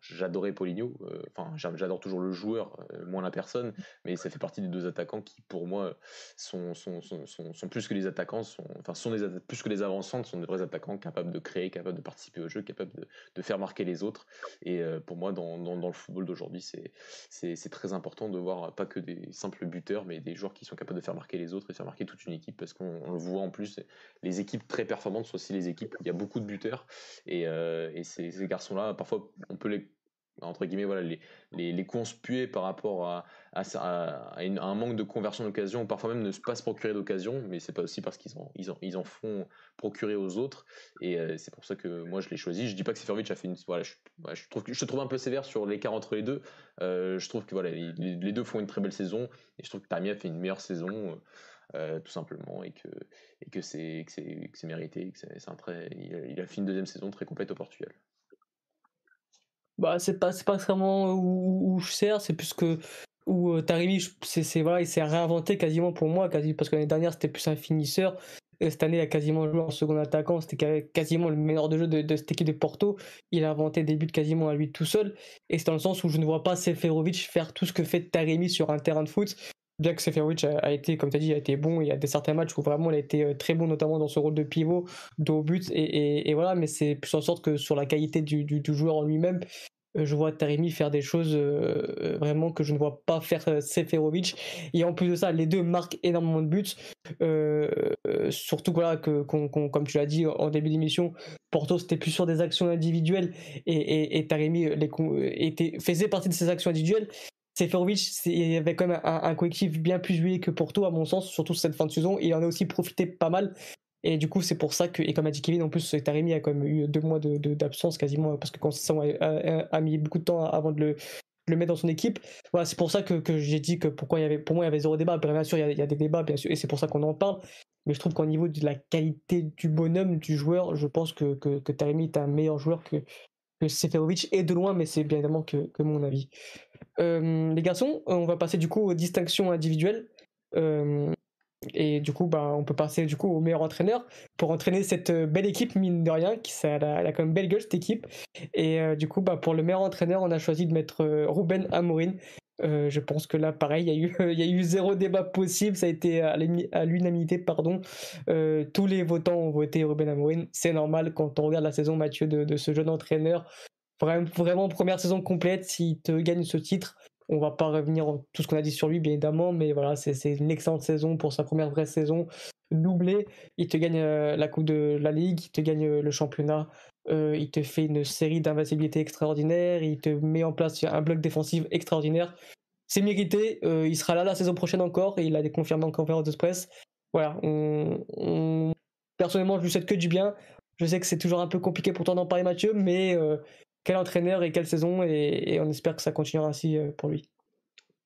Speaker 3: j'adorais Poligno, euh, enfin j'adore toujours le joueur, euh, moins la personne, mais ça fait partie des deux attaquants qui pour moi sont, sont, sont, sont plus que les attaquants, sont, enfin sont des, plus que les avançantes, sont des vrais attaquants capables de créer, capables de participer au jeu, capables de, faire marquer les autres. Et euh, pour moi dans, dans, le football d'aujourd'hui c'est, très important de voir pas que des simples buteurs, mais des joueurs qui sont capables de faire marquer les autres et faire marquer toute une équipe, parce qu'on le voit en plus, les équipes très performantes sont aussi les équipes où il y a beaucoup de buteurs, et, et ces garçons-là, parfois on peut les entre guillemets, voilà, les, les, les par rapport à, un manque de conversion d'occasion, parfois même ne pas se procurer d'occasion, mais c'est pas aussi parce qu'ils en, font procurer aux autres, et euh, c'est pour ça que moi je l'ai choisi. Je dis pas que Seferovic a fait une. Voilà, je, trouve, trouve un peu sévère sur l'écart entre les deux. Euh, je trouve que voilà, les, deux font une très belle saison, et je trouve que Tarmi a fait une meilleure saison. Euh, tout simplement et que c'est que c'est mérité c'est un très il a, il a fait une deuxième saison très complète au Portugal
Speaker 1: bah, c'est pas, c'est pas vraiment où, où je sers, c'est plus que où euh, Tarimi, c'est, voilà, il s'est réinventé quasiment pour moi, quasi, parce que l'année dernière c'était plus un finisseur. Et cette année, il a quasiment joué en second attaquant. C'était quasiment le meilleur de jeu de, cette équipe de Porto. Il a inventé des buts quasiment à lui tout seul. Et c'est dans le sens où je ne vois pas Seferovic faire tout ce que fait Tarimi sur un terrain de foot bien que Seferovic a, été, comme tu as dit, a été bon, il y a des certains matchs où vraiment il a été euh, très bon, notamment dans ce rôle de pivot, de but, et, voilà, mais c'est plus en sorte que sur la qualité du, joueur en lui-même, euh, je vois Taremi faire des choses euh, vraiment que je ne vois pas faire Seferovic. Et en plus de ça, les deux marquent énormément de buts. surtout voilà, que, comme tu l'as dit en début d'émission, Porto c'était plus sur des actions individuelles et, et, Taremi était, faisait partie de ces actions individuelles. Seferovic, il avait quand même un, collectif bien plus joué que Porto, à mon sens, surtout cette fin de saison. Il en a aussi profité pas mal. Et du coup, c'est pour ça que, et comme a dit Kevin, en plus, Taremi a quand même eu deux mois d'absence de, quasiment, parce que quand ça a, mis beaucoup de temps avant de le, le mettre dans son équipe. Voilà, c'est pour ça que, j'ai dit que pourquoi il y avait, pour moi, il y avait zéro débat. Bien sûr, il y a, des débats, bien sûr, et c'est pour ça qu'on en parle. Mais je trouve qu'au niveau de la qualité du bonhomme, du joueur, je pense que, que, Taremi est un meilleur joueur que, que Seferovic, et de loin, mais c'est bien évidemment que mon avis. Euh, les garçons, on va passer du coup aux distinctions individuelles. Euh, et du coup, bah, on peut passer du coup au meilleur entraîneur pour entraîner cette euh, belle équipe, mine de rien, qui ça, elle, a, quand même belle gueule cette équipe. Et du coup, bah, pour le meilleur entraîneur, on a choisi de mettre Ruben Amorin, Euh, je pense que là, pareil, il y, a y a eu zéro débat possible. Ça a été à l'unanimité, pardon. Euh, tous les votants ont voté Ruben Amorim. C'est normal quand on regarde la saison, Mathieu, de ce jeune entraîneur. Vraiment, première saison complète, s'il te gagne ce titre, on va pas revenir en tout ce qu'on a dit sur lui, bien évidemment, mais voilà, c'est une excellente saison pour sa première vraie saison. Doublé, il te gagne euh, la Coupe de la Ligue, il te gagne le championnat, euh, il te fait une série d'invincibilité extraordinaire, il te met en place un bloc défensif extraordinaire. C'est mérité, euh, il sera là la saison prochaine encore, il a des confirmés en conférence de presse. Voilà, personnellement, je lui souhaite que du bien. Je sais que c'est toujours un peu compliqué pour toi d'en parler, Mathieu, mais euh, quel entraîneur et quelle saison, et on espère que ça continuera ainsi pour lui.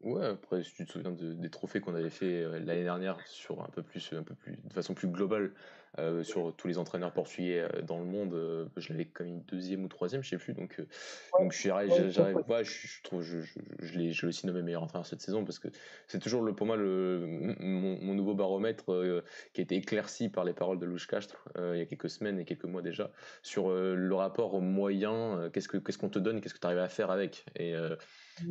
Speaker 3: Ouais, après, si tu te souviens des trophées qu'on avait fait euh, l'année dernière sur un peu plus, de façon plus globale, euh, sur tous les entraîneurs portugais euh, dans le monde, je l'avais comme une deuxième ou troisième, je sais plus. Donc, donc je j'arrive, je, trouve, je, je, je l'ai, aussi nommé meilleur entraîneur cette saison parce que c'est toujours le, pour moi le, mon, nouveau baromètre qui a été éclairci par les paroles de Louche Castre il y a quelques semaines et quelques mois déjà sur le rapport moyen, qu'est-ce que, qu'est-ce qu'on te donne, qu'est-ce que tu arrives à faire avec. Et.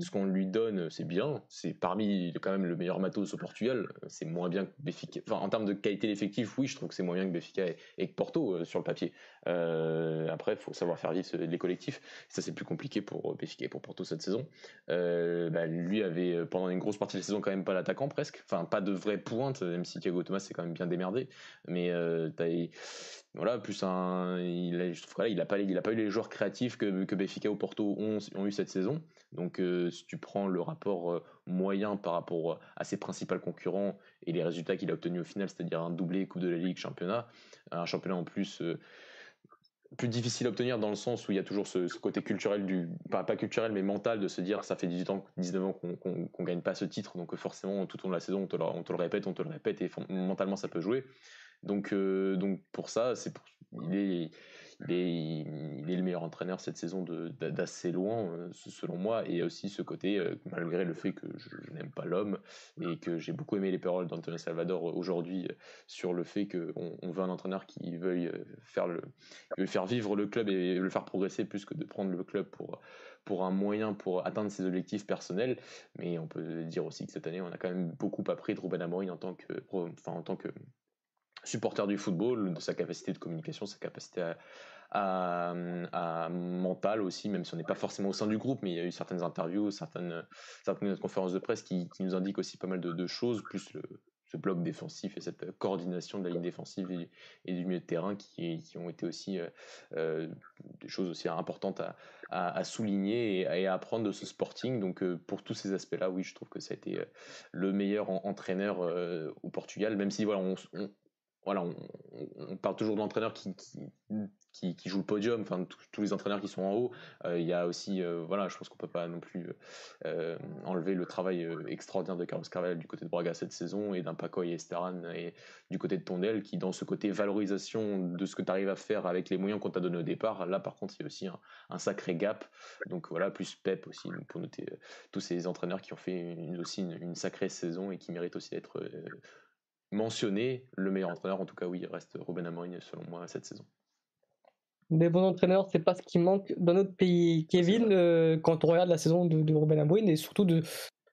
Speaker 3: Ce qu'on lui donne, c'est bien. C'est parmi quand même le meilleur matos au Portugal. C'est moins bien que Béfica. Enfin, en termes de qualité d'effectif, oui, je trouve que c'est moins bien que Béfica et, que Porto euh, sur le papier. Euh, après, il faut savoir faire vivre les collectifs. Ça, c'est plus compliqué pour Béfica et pour Porto cette saison. Euh, bah, lui avait pendant une grosse partie de la saison quand même pas l'attaquant presque. Enfin, pas de vraie pointe, même si Thiago Thomas s'est quand même bien démerdé. Mais voilà, plus un, il a pas, il a pas eu les joueurs créatifs que, que ou Porto ont, eu cette saison. Donc, euh, si tu prends le rapport euh, moyen par rapport à ses principaux concurrents et les résultats qu'il a obtenus au final, c'est-à-dire un doublé Coupe de la Ligue, championnat, un championnat en plus euh, plus difficile à obtenir dans le sens où il y a toujours ce, côté culturel du pas, culturel mais mental de se dire ça fait 18 ans 19 ans qu'on qu gagne pas ce titre donc forcément tout au long de la saison on te le répète on te le répète et mentalement ça peut jouer donc donc pour ça c'est il est il est, le meilleur entraîneur cette saison d'assez loin, euh, selon moi. Et aussi ce côté, euh, malgré le fait que je, n'aime pas l'homme et que j'ai beaucoup aimé les paroles d'Antonio Salvador aujourd'hui euh, sur le fait qu'on on veut un entraîneur qui veuille faire, le, faire vivre le club et le faire progresser plus que de prendre le club pour pour un moyen pour atteindre ses objectifs personnels. Mais on peut dire aussi que cette année, on a quand même beaucoup appris de Ruben Amorim en tant que, enfin, en tant que supporter du football, de sa capacité de communication, sa capacité à, à, mental aussi, même si on n'est pas forcément au sein du groupe, mais il y a eu certaines interviews, certaines, certaines conférences de presse qui, nous indiquent aussi pas mal de, choses, plus le, ce bloc défensif et cette coordination de la ligne défensive et, du milieu de terrain qui, ont été aussi euh, euh, des choses aussi importantes à, à, souligner et à, apprendre de ce Sporting. Donc euh, pour tous ces aspects-là, oui, je trouve que ça a été le meilleur entraîneur au Portugal, même si voilà, on, voilà, on, parle toujours d'entraîneurs qui, jouent le podium, enfin tous les entraîneurs qui sont en haut. Euh, il y a aussi, euh, voilà, je pense qu'on peut pas non plus euh, enlever le travail extraordinaire de Carlos Carvalho du côté de Braga cette saison et d'un Paco et Esteran et du côté de Tondel qui dans ce côté valorisation de ce que tu arrives à faire avec les moyens qu'on t'a donné au départ. Là, par contre, il y a aussi un, sacré gap. Donc voilà, plus Pep aussi pour noter tous ces entraîneurs qui ont fait aussi une, sacrée saison et qui méritent aussi d'être mentionné le meilleur entraîneur. En tout cas, oui, il reste Ruben Amorim selon moi cette saison.
Speaker 1: Des bons entraîneurs, c'est pas ce qui manque dans notre pays. Kevin, euh, quand on regarde la saison de, de Ruben Amorim et surtout de,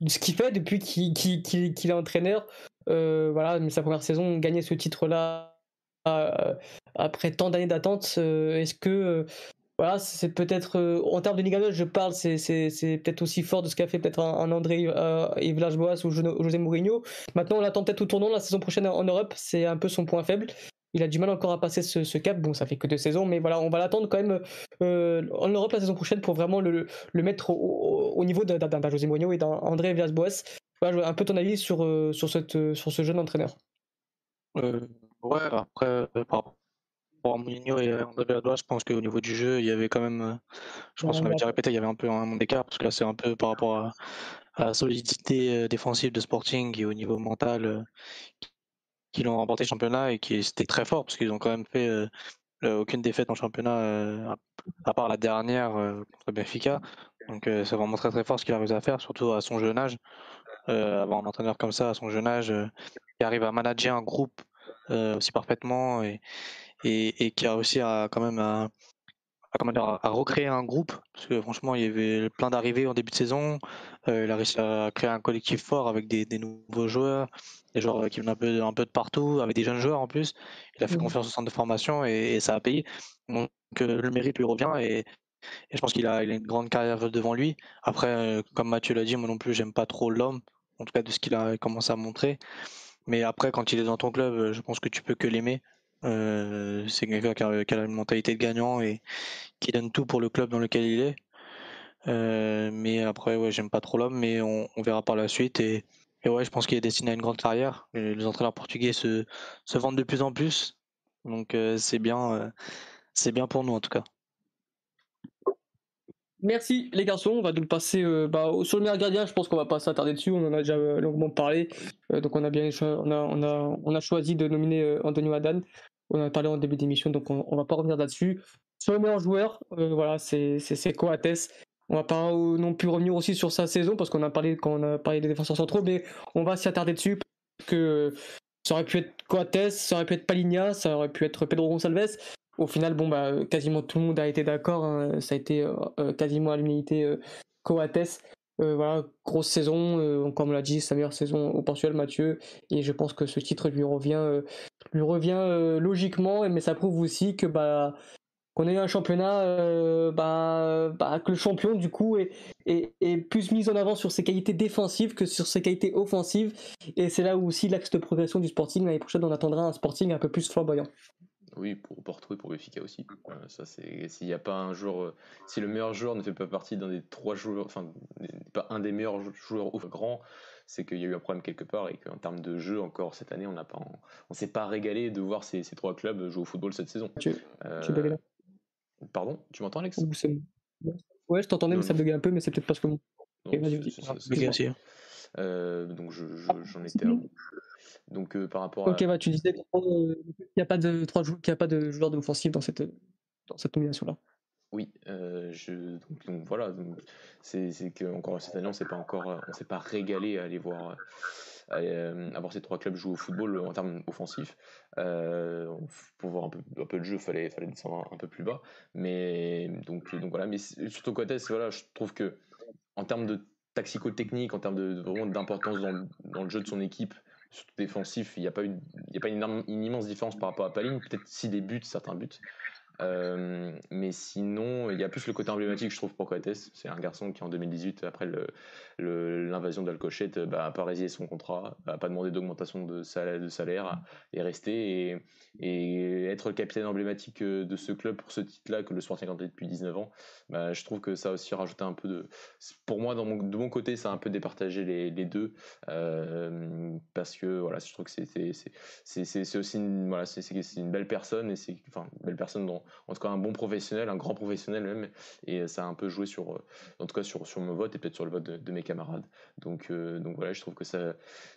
Speaker 1: ce qu'il fait depuis qu'il est entraîneur, euh, voilà, mais sa première saison, gagner ce titre-là euh, après tant d'années d'attente, est-ce que voilà, c'est peut-être euh, en termes de Liga je parle, c'est peut-être aussi fort de ce qu'a fait peut-être un, André euh, Yves Boas ou José Mourinho. Maintenant, on l'attend peut-être au tournant la saison prochaine en Europe, c'est un peu son point faible. Il a du mal encore à passer ce, cap. Bon, ça fait que deux saisons, mais voilà, on va l'attendre quand même euh, en Europe la saison prochaine pour vraiment le, le mettre au, niveau d'un José Mourinho et d'un André Villas-Boas. Voilà, un peu ton avis sur, euh, sur, cette, sur ce jeune entraîneur.
Speaker 2: ouais, après, par pour Mourinho et André je pense qu'au niveau du jeu, il y avait quand même, euh, je pense qu'on avait déjà répété, il y avait un peu un monde d'écart, parce que là, c'est un peu par rapport à, la solidité euh, défensive de Sporting et au niveau mental euh, qu'ils ont remporté le championnat et qui c'était très fort, parce qu'ils ont quand même fait aucune défaite en championnat, à part la dernière contre Benfica. Donc c'est vraiment très très fort ce qu'il arrive à faire, surtout à son jeune âge. avoir un entraîneur comme ça à son jeune âge, qui arrive à manager un groupe aussi parfaitement et, et, qui a aussi quand même à, recréer un groupe, parce que franchement, il y avait plein d'arrivées en début de saison. il a réussi à créer un collectif fort avec des, nouveaux joueurs, des joueurs qui viennent un peu, un peu de partout, avec des jeunes joueurs en plus. Il a fait mmh. confiance au centre de formation et, ça a payé. Donc le mérite lui revient et, je pense qu'il a, une grande carrière devant lui. Après, comme Mathieu l'a dit, moi non plus, j'aime pas trop l'homme, en tout cas de ce qu'il a commencé à montrer. Mais après, quand il est dans ton club, je pense que tu peux que l'aimer. Euh, c'est quelqu'un qui, a, une mentalité de gagnant et qui donne tout pour le club dans lequel il est. Euh, mais après, ouais, j'aime pas trop l'homme, mais on, verra par la suite. Et, ouais, je pense qu'il est destiné à une grande carrière. Les entraîneurs portugais se, se vendent de plus en plus. Donc euh, c'est bien, c'est bien pour nous en tout cas.
Speaker 1: Merci les garçons, on va donc passer bah, sur le meilleur gardien, je pense qu'on va pas s'attarder dessus, on en a déjà longuement parlé. donc on a bien on a, on a, on a choisi de nominer Antonio Adan. On en a parlé en début d'émission, donc on, ne va pas revenir là-dessus. Sur le meilleur joueur, euh, voilà, c'est Coates. On va pas non plus revenir aussi sur sa saison parce qu'on a parlé quand on a parlé des défenseurs centraux, mais on va s'y attarder dessus parce que ça aurait pu être Coates, ça aurait pu être Paligna, ça aurait pu être Pedro Gonçalves. Au final, bon bah quasiment tout le monde a été d'accord. Hein. Ça a été euh, euh, quasiment à l'unité Coates. Voilà, grosse saison, comme on l'a dit, sa meilleure saison au Portugal, Mathieu. Et je pense que ce titre lui revient euh, logiquement, mais ça prouve aussi que bah qu'on ait un championnat euh, bah, bah, que le champion du coup est, est, plus mis en avant sur ses qualités défensives que sur ses qualités offensives et c'est là où aussi l'axe de progression du Sporting l'année prochaine on attendra un Sporting un peu plus flamboyant.
Speaker 3: Oui, pour Porto et pour Benfica aussi. Euh, ça, c'est s'il n'y a pas un joueur, si le meilleur joueur ne fait pas partie d'un des trois joueurs, enfin pas un des meilleurs joueurs grands, c'est qu'il y a eu un problème quelque part et qu'en termes de jeu, encore cette année, on n'a pas, on, s'est pas régalé de voir ces, ces, trois clubs jouer au football cette saison.
Speaker 1: Tu, euh,
Speaker 3: Pardon, tu m'entends, Alex?
Speaker 1: Ouais, je t'entendais, mais ça buguait un peu, mais c'est peut-être parce que.
Speaker 3: Euh, donc j'en étais un. Donc euh, par rapport
Speaker 1: à. Ok, bah, tu disais qu'il n'y a pas de trois qu'il a pas de joueurs d'offensive dans cette dans cette nomination là.
Speaker 3: Oui, euh, je, donc, voilà, c'est que encore cette année on s'est pas encore, on s'est pas régalé à aller voir, euh, à, voir ces trois clubs jouer au football en termes offensifs. Euh, pour voir un peu, un peu de jeu, fallait, fallait descendre un, peu plus bas. Mais donc, donc voilà, mais surtout côté, voilà, je trouve que en termes de taxico-technique, en termes de, vraiment d'importance dans, dans, le jeu de son équipe, surtout défensif, il n'y a pas, une, y a pas une, immense différence par rapport à Paline. Peut-être si des buts, certains buts. Euh, mais sinon, il y a plus le côté emblématique, je trouve, pour Coates. C'est un garçon qui, en 2018, après l'invasion le, d'Alcochette, bah, a pas résilié son contrat, n'a pas demandé d'augmentation de salaire, de salaire, est resté. Et, être le capitaine emblématique euh, de ce club pour ce titre-là, que le Sporting a depuis 19 ans, bah, je trouve que ça a aussi rajouté un peu de. Pour moi, de mon côté, ça a un peu départagé les, les deux. Euh, parce que, voilà, je trouve que c'est aussi une, voilà, c'est une belle personne, et c'est enfin, belle personne en tout cas un bon professionnel, un grand professionnel même, et ça a un peu joué sur, euh, en tout cas sur, mon vote et peut-être sur le vote de, mes camarades. Donc, euh, donc voilà, je trouve que, ça,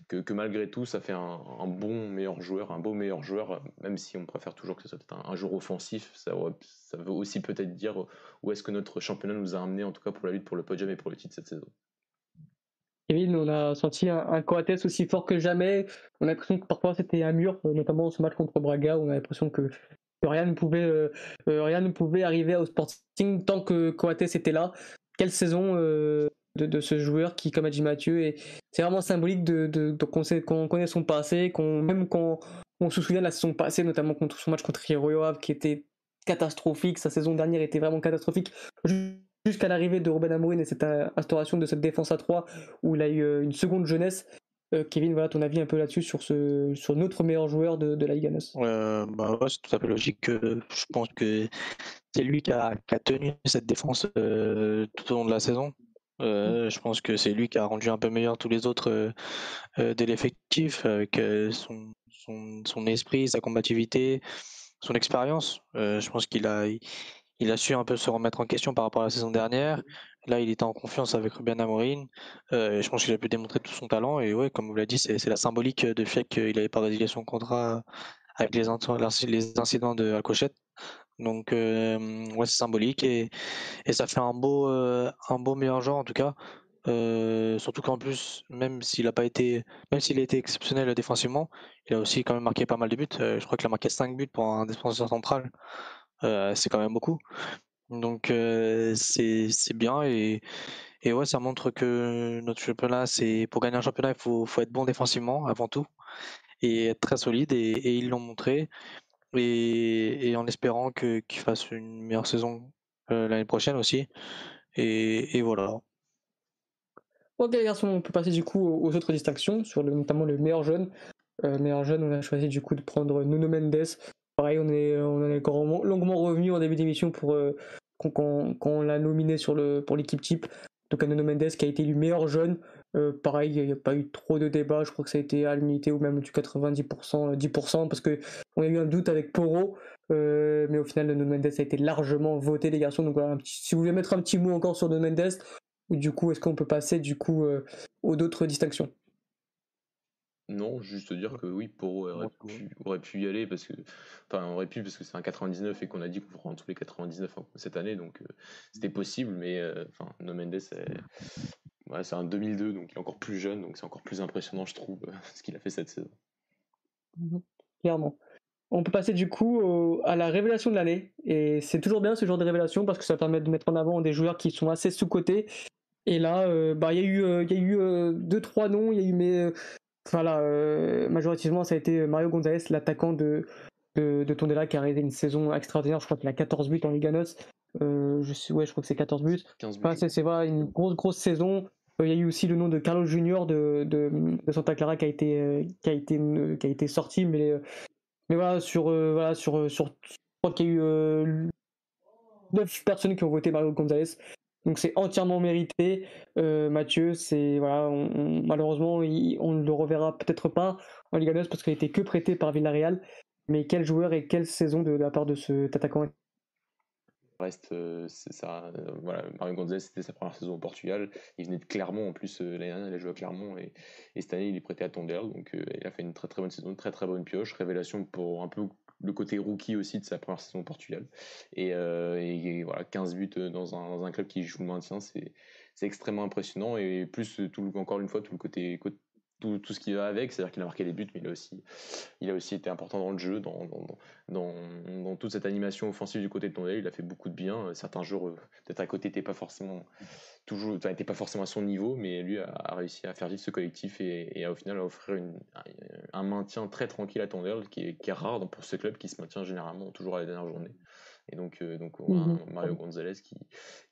Speaker 3: que, malgré tout, ça fait un, bon meilleur joueur, un beau meilleur joueur, même si on préfère toujours que ce soit un, un joueur offensif, ça, veut aussi peut-être dire où est-ce que notre championnat nous a amené, en tout cas pour la lutte pour le podium et pour le titre cette saison.
Speaker 1: Kevin, on a senti un, un Coates aussi fort que jamais. On a l'impression que parfois c'était un mur, notamment ce match contre Braga, on a l'impression que rien ne pouvait, euh, euh, rien ne pouvait arriver au Sporting tant que Coates était là. Quelle saison euh, de, ce joueur qui, comme a dit Mathieu, c'est vraiment symbolique de, qu'on, connaît son passé, même quand on se souvient de la saison passée, notamment contre son match contre Havre qui était catastrophique. Sa saison dernière était vraiment catastrophique jusqu'à l'arrivée de Robin Amorin et cette instauration de cette défense à 3 où il a eu une seconde jeunesse. Euh, Kevin, voilà ton avis un peu là-dessus sur, notre meilleur joueur de, la Liga
Speaker 2: euh, bah C'est tout à fait logique. je pense que c'est lui qui a, tenu cette défense euh, tout au long de la saison. Euh, je pense que c'est lui qui a rendu un peu meilleur tous les autres de l'effectif avec son, esprit, sa combativité, son expérience. je pense qu'il a, il a su un peu se remettre en question par rapport à la saison dernière. Là, il était en confiance avec Ruben Amorim. Euh, je pense qu'il a pu démontrer tout son talent. Et ouais, comme vous l'avez dit, c'est la symbolique de fait qu'il n'avait pas résilié son contrat avec les, incidents de Alcochette. Donc, euh, c'est symbolique et, ça fait un beau, euh, un beau meilleur en tout cas. Euh, surtout qu'en plus, même s'il a pas été, même s'il a été exceptionnel défensivement, il a aussi quand même marqué pas mal de buts. je crois qu'il a marqué 5 buts pour un défenseur central. c'est quand même beaucoup. Donc c'est bien et, et ouais, ça montre que notre championnat, c'est pour gagner un championnat, il faut, faut être bon défensivement avant tout et être très solide et, ils l'ont montré. Et, en espérant qu'ils fassent une meilleure saison l'année prochaine aussi. Et, et voilà.
Speaker 1: Ok, garçon, on peut passer du coup aux autres distinctions, sur notamment le meilleur jeune. Euh, meilleur jeune, on a choisi du coup de prendre Nuno Mendes. Pareil, on est, on en est longuement revenu en début d'émission pour euh, l'a nominé sur le, pour l'équipe type. Donc Nuno Mendes qui a été élu meilleur jeune. Euh, pareil, il n'y a pas eu trop de débats. Je crois que ça a été à l'unité ou même du 90%, 10% parce que on a eu un doute avec Poro. mais au final, Nuno Mendes a été largement voté, les garçons. Donc voilà, si vous voulez mettre un petit mot encore sur Nuno Mendes, du coup, est-ce qu'on peut passer du coup euh, aux d'autres distinctions?
Speaker 3: Non, juste dire que oui, Poro aurait, pu, y aller parce que, enfin, aurait pu parce que c'est un 99 et qu'on a dit qu'on prend tous les 99 cette année, donc euh, c'était possible, mais euh, enfin, No Mendes, c'est un 2002, donc il est encore plus jeune, donc c'est encore plus impressionnant, je trouve, ce qu'il a fait cette saison.
Speaker 1: Mmh Clairement. On peut passer du coup à la révélation de l'année, et c'est toujours bien ce genre de révélation parce que ça permet de mettre en avant des joueurs qui sont assez sous-cotés et là, euh, bah, il y a eu, euh, y a eu deux, trois noms. Il y a eu, mais voilà, majoritairement, ça a été Mario Gonzalez, l'attaquant de, de, de, Tondela, qui a réalisé une saison extraordinaire. Je crois qu'il a 14 buts en Liga NOS. je, ouais, je crois que c'est 14 buts. c'est vrai, une grosse, grosse saison. Il y a eu aussi le nom de Carlos Junior de, de, de Santa Clara qui a été, qui a été, qui a été sorti. Mais, mais voilà, sur, voilà, sur, sur, je crois qu'il y a eu 9 personnes qui ont voté Mario Gonzalez. Donc c'est entièrement mérité. Euh, Mathieu, c'est malheureusement, on ne le reverra peut-être pas en Liga 9 parce qu'il été que prêté par Villarreal. Mais quel joueur et quelle saison de, la part de cet attaquant
Speaker 3: reste, euh, c'est ça. Euh, voilà, Mario Gonzalez, c'était sa première saison au Portugal. Il venait de Clermont en plus. l'année dernière, il a joué à Clermont et, cette année, il est prêté à Tondel. Donc, il a fait une très très bonne saison, une très très bonne pioche. Révélation pour un peu le côté rookie aussi de sa première saison au Portugal. Et, euh, voilà, 15 buts dans un, dans un, club qui joue le maintien, c'est extrêmement impressionnant. Et plus, tout, encore une fois, tout le côté, tout, tout, ce qui va avec, c'est-à-dire qu'il a marqué les buts, mais il a aussi, il a aussi été important dans le jeu, dans, dans, dans, toute cette animation offensive du côté de Tondel. Il a fait beaucoup de bien. Certains joueurs, euh, peut-être à côté, n'étaient pas forcément toujours, n'était pas forcément à son niveau, mais lui a, réussi à faire vivre ce collectif et, et au final à offrir une, un maintien très tranquille à Tondel, qui est, qui est rare pour ce club qui se maintient généralement toujours à la dernière journée. Et donc, euh, donc on a mhm. Mario Gonzalez qui,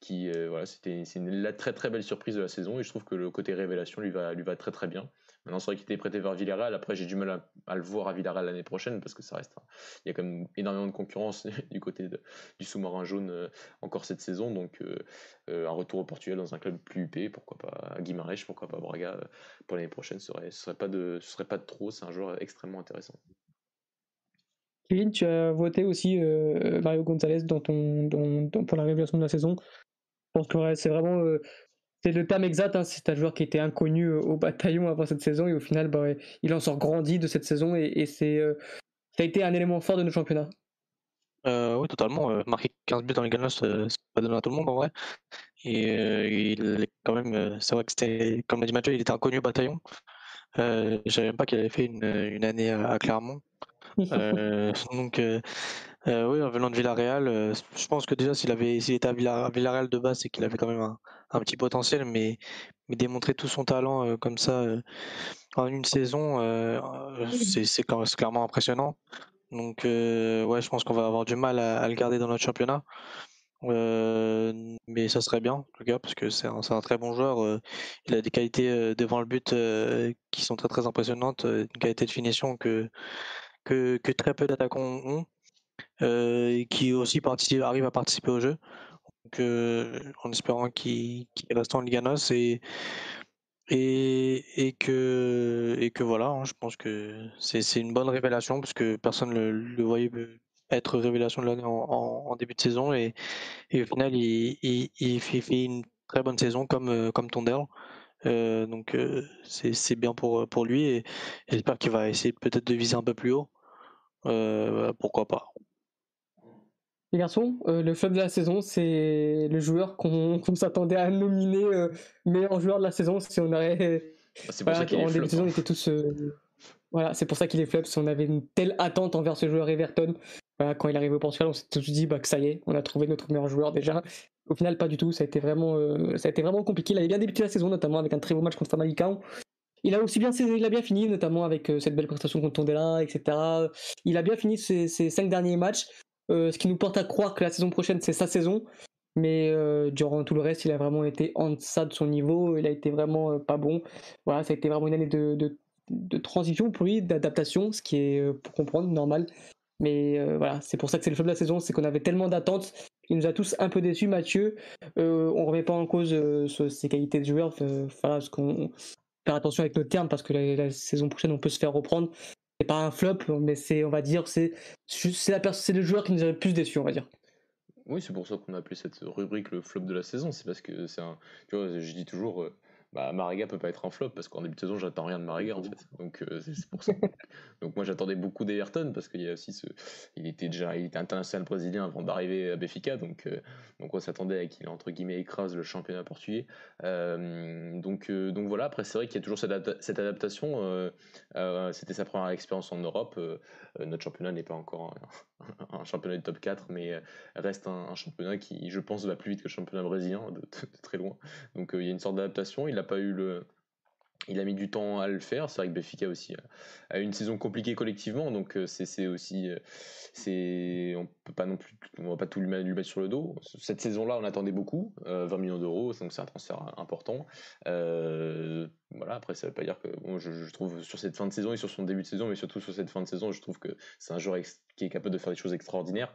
Speaker 3: qui euh, voilà, c'était c'est une très très belle surprise de la saison et je trouve que le côté révélation lui va, lui va très très bien. Maintenant, c'est vrai qu'il était prêté vers Villarreal. Après, j'ai du mal à, le voir à Villarreal l'année prochaine parce que ça reste. Il y a quand même énormément de concurrence du côté du sous-marin jaune euh, encore cette saison. Donc, euh, euh, un retour au Portugal dans un club plus huppé, pourquoi pas Guimarães, pourquoi pas Braga pour l'année prochaine, ce serait, serait pas de, ce serait pas de trop. C'est un joueur extrêmement intéressant.
Speaker 1: Kevin, tu as voté aussi Mario Gonzalez dans ton, pour la révélation de la saison. Je pense que c'est vraiment c'est le terme exact, hein, c'est un joueur qui était inconnu euh, au bataillon avant cette saison et au final, bah, il en sort grandi de cette saison et, c'est, euh, ça a été un élément fort de notre championnat.
Speaker 2: Euh, oui, totalement. marquer 15 buts dans les Ganos, c'est pas donné à tout le monde en vrai. Et il est quand même, c'est vrai que c'était, comme l'a dit Mathieu, il était inconnu au bataillon. je savais même pas qu'il avait fait une, une année à, Clermont. donc, oui, en venant de Villarreal, je pense que déjà s'il avait, s'il était à Villarreal de base, c'est qu'il avait quand même un, un petit potentiel, mais, mais démontrer tout son talent euh, comme ça euh, en une saison, euh, c'est clairement impressionnant. Donc, ouais, je pense qu'on va avoir du mal à, le garder dans notre championnat. mais ça serait bien, en tout cas, parce que c'est un, un, très bon joueur. il a des qualités devant le but qui sont très très impressionnantes, une qualité de finition que, que, que très peu d'attaquants ont, et qui aussi participe, arrive à participer au jeu en espérant qu'il reste en Liga NOS et, et, que, voilà, hein, je pense que c'est une bonne révélation parce que personne ne le, voyait être révélation de l'année en, début de saison et, au final il, fait, une très bonne saison comme, comme Tondel. Euh, donc euh, c'est bien pour, lui et, j'espère qu'il va essayer peut-être de viser un peu plus haut. Euh, pourquoi pas.
Speaker 1: Les garçons, euh, le flop de la saison, c'est le joueur qu'on s'attendait à nominer euh, meilleur joueur de la saison si on aurait.
Speaker 3: Bah, c'est pour ça qu'il est flop.
Speaker 1: Saison, on était tous, euh, Voilà, c'est pour ça qu'il est flop. Si on avait une telle attente envers ce joueur Everton, quand il est arrivé au Portugal, on s'est tous dit bah, que ça y est, on a trouvé notre meilleur joueur déjà. Au final, pas du tout. Ça a été vraiment, ça a été vraiment compliqué. Il avait bien débuté la saison, notamment avec un très beau match contre Famalicão. Il a aussi bien, il a bien fini, notamment avec cette belle prestation contre Tondela, etc. Il a bien fini ses, cinq derniers matchs, ce qui nous porte à croire que la saison prochaine c'est sa saison. Mais durant tout le reste, il a vraiment été en deçà de son niveau. Il a été vraiment pas bon. Voilà, ça a été vraiment une année de, de, de transition pour lui, d'adaptation, ce qui est pour comprendre normal. Mais voilà, c'est pour ça que c'est le flop de la saison, c'est qu'on avait tellement d'attentes. Il nous a tous un peu déçus, Mathieu. Euh, on remet pas en cause ses qualités de joueur. voilà, parce qu'on faire attention avec nos termes parce que la, saison prochaine on peut se faire reprendre. C'est pas un flop, mais c'est, on va dire, c'est, c'est, la c'est le joueur qui nous a le plus déçus, on va dire.
Speaker 3: Oui, c'est pour ça qu'on a appelé cette rubrique le flop de la saison. C'est parce que c'est un. Tu vois, je dis toujours, euh, bah, Mariga peut pas être un flop parce qu'en début de saison, j'attends rien de Mariga en fait. Donc euh, c'est pour ça. Donc moi j'attendais beaucoup d'Everton parce qu'il y a aussi ce, il était déjà, il était international brésilien avant d'arriver à Benfica, donc euh, donc on s'attendait à qu'il entre guillemets écrase le championnat portugais. Euh, donc donc voilà. Après c'est vrai qu'il y a toujours cette, cette adaptation. C'était sa première expérience en Europe. notre championnat n'est pas encore un, championnat de top 4, mais reste un, championnat qui, je pense, va plus vite que le championnat brésilien de, très loin. Donc il y a une sorte d'adaptation. Il pas eu le. Il a mis du temps à le faire. C'est vrai que Benfica aussi a une saison compliquée collectivement, donc euh, c'est aussi. Euh, c'est on peut pas non plus. On va pas tout lui mettre, sur le dos. Cette saison-là, on attendait beaucoup, 20 euh, millions d'euros, donc c'est un transfert important. Voilà, après, ça veut pas dire que. Je, trouve sur cette fin de saison et sur son début de saison, mais surtout sur cette fin de saison, je trouve que c'est un joueur qui est capable de faire des choses extraordinaires.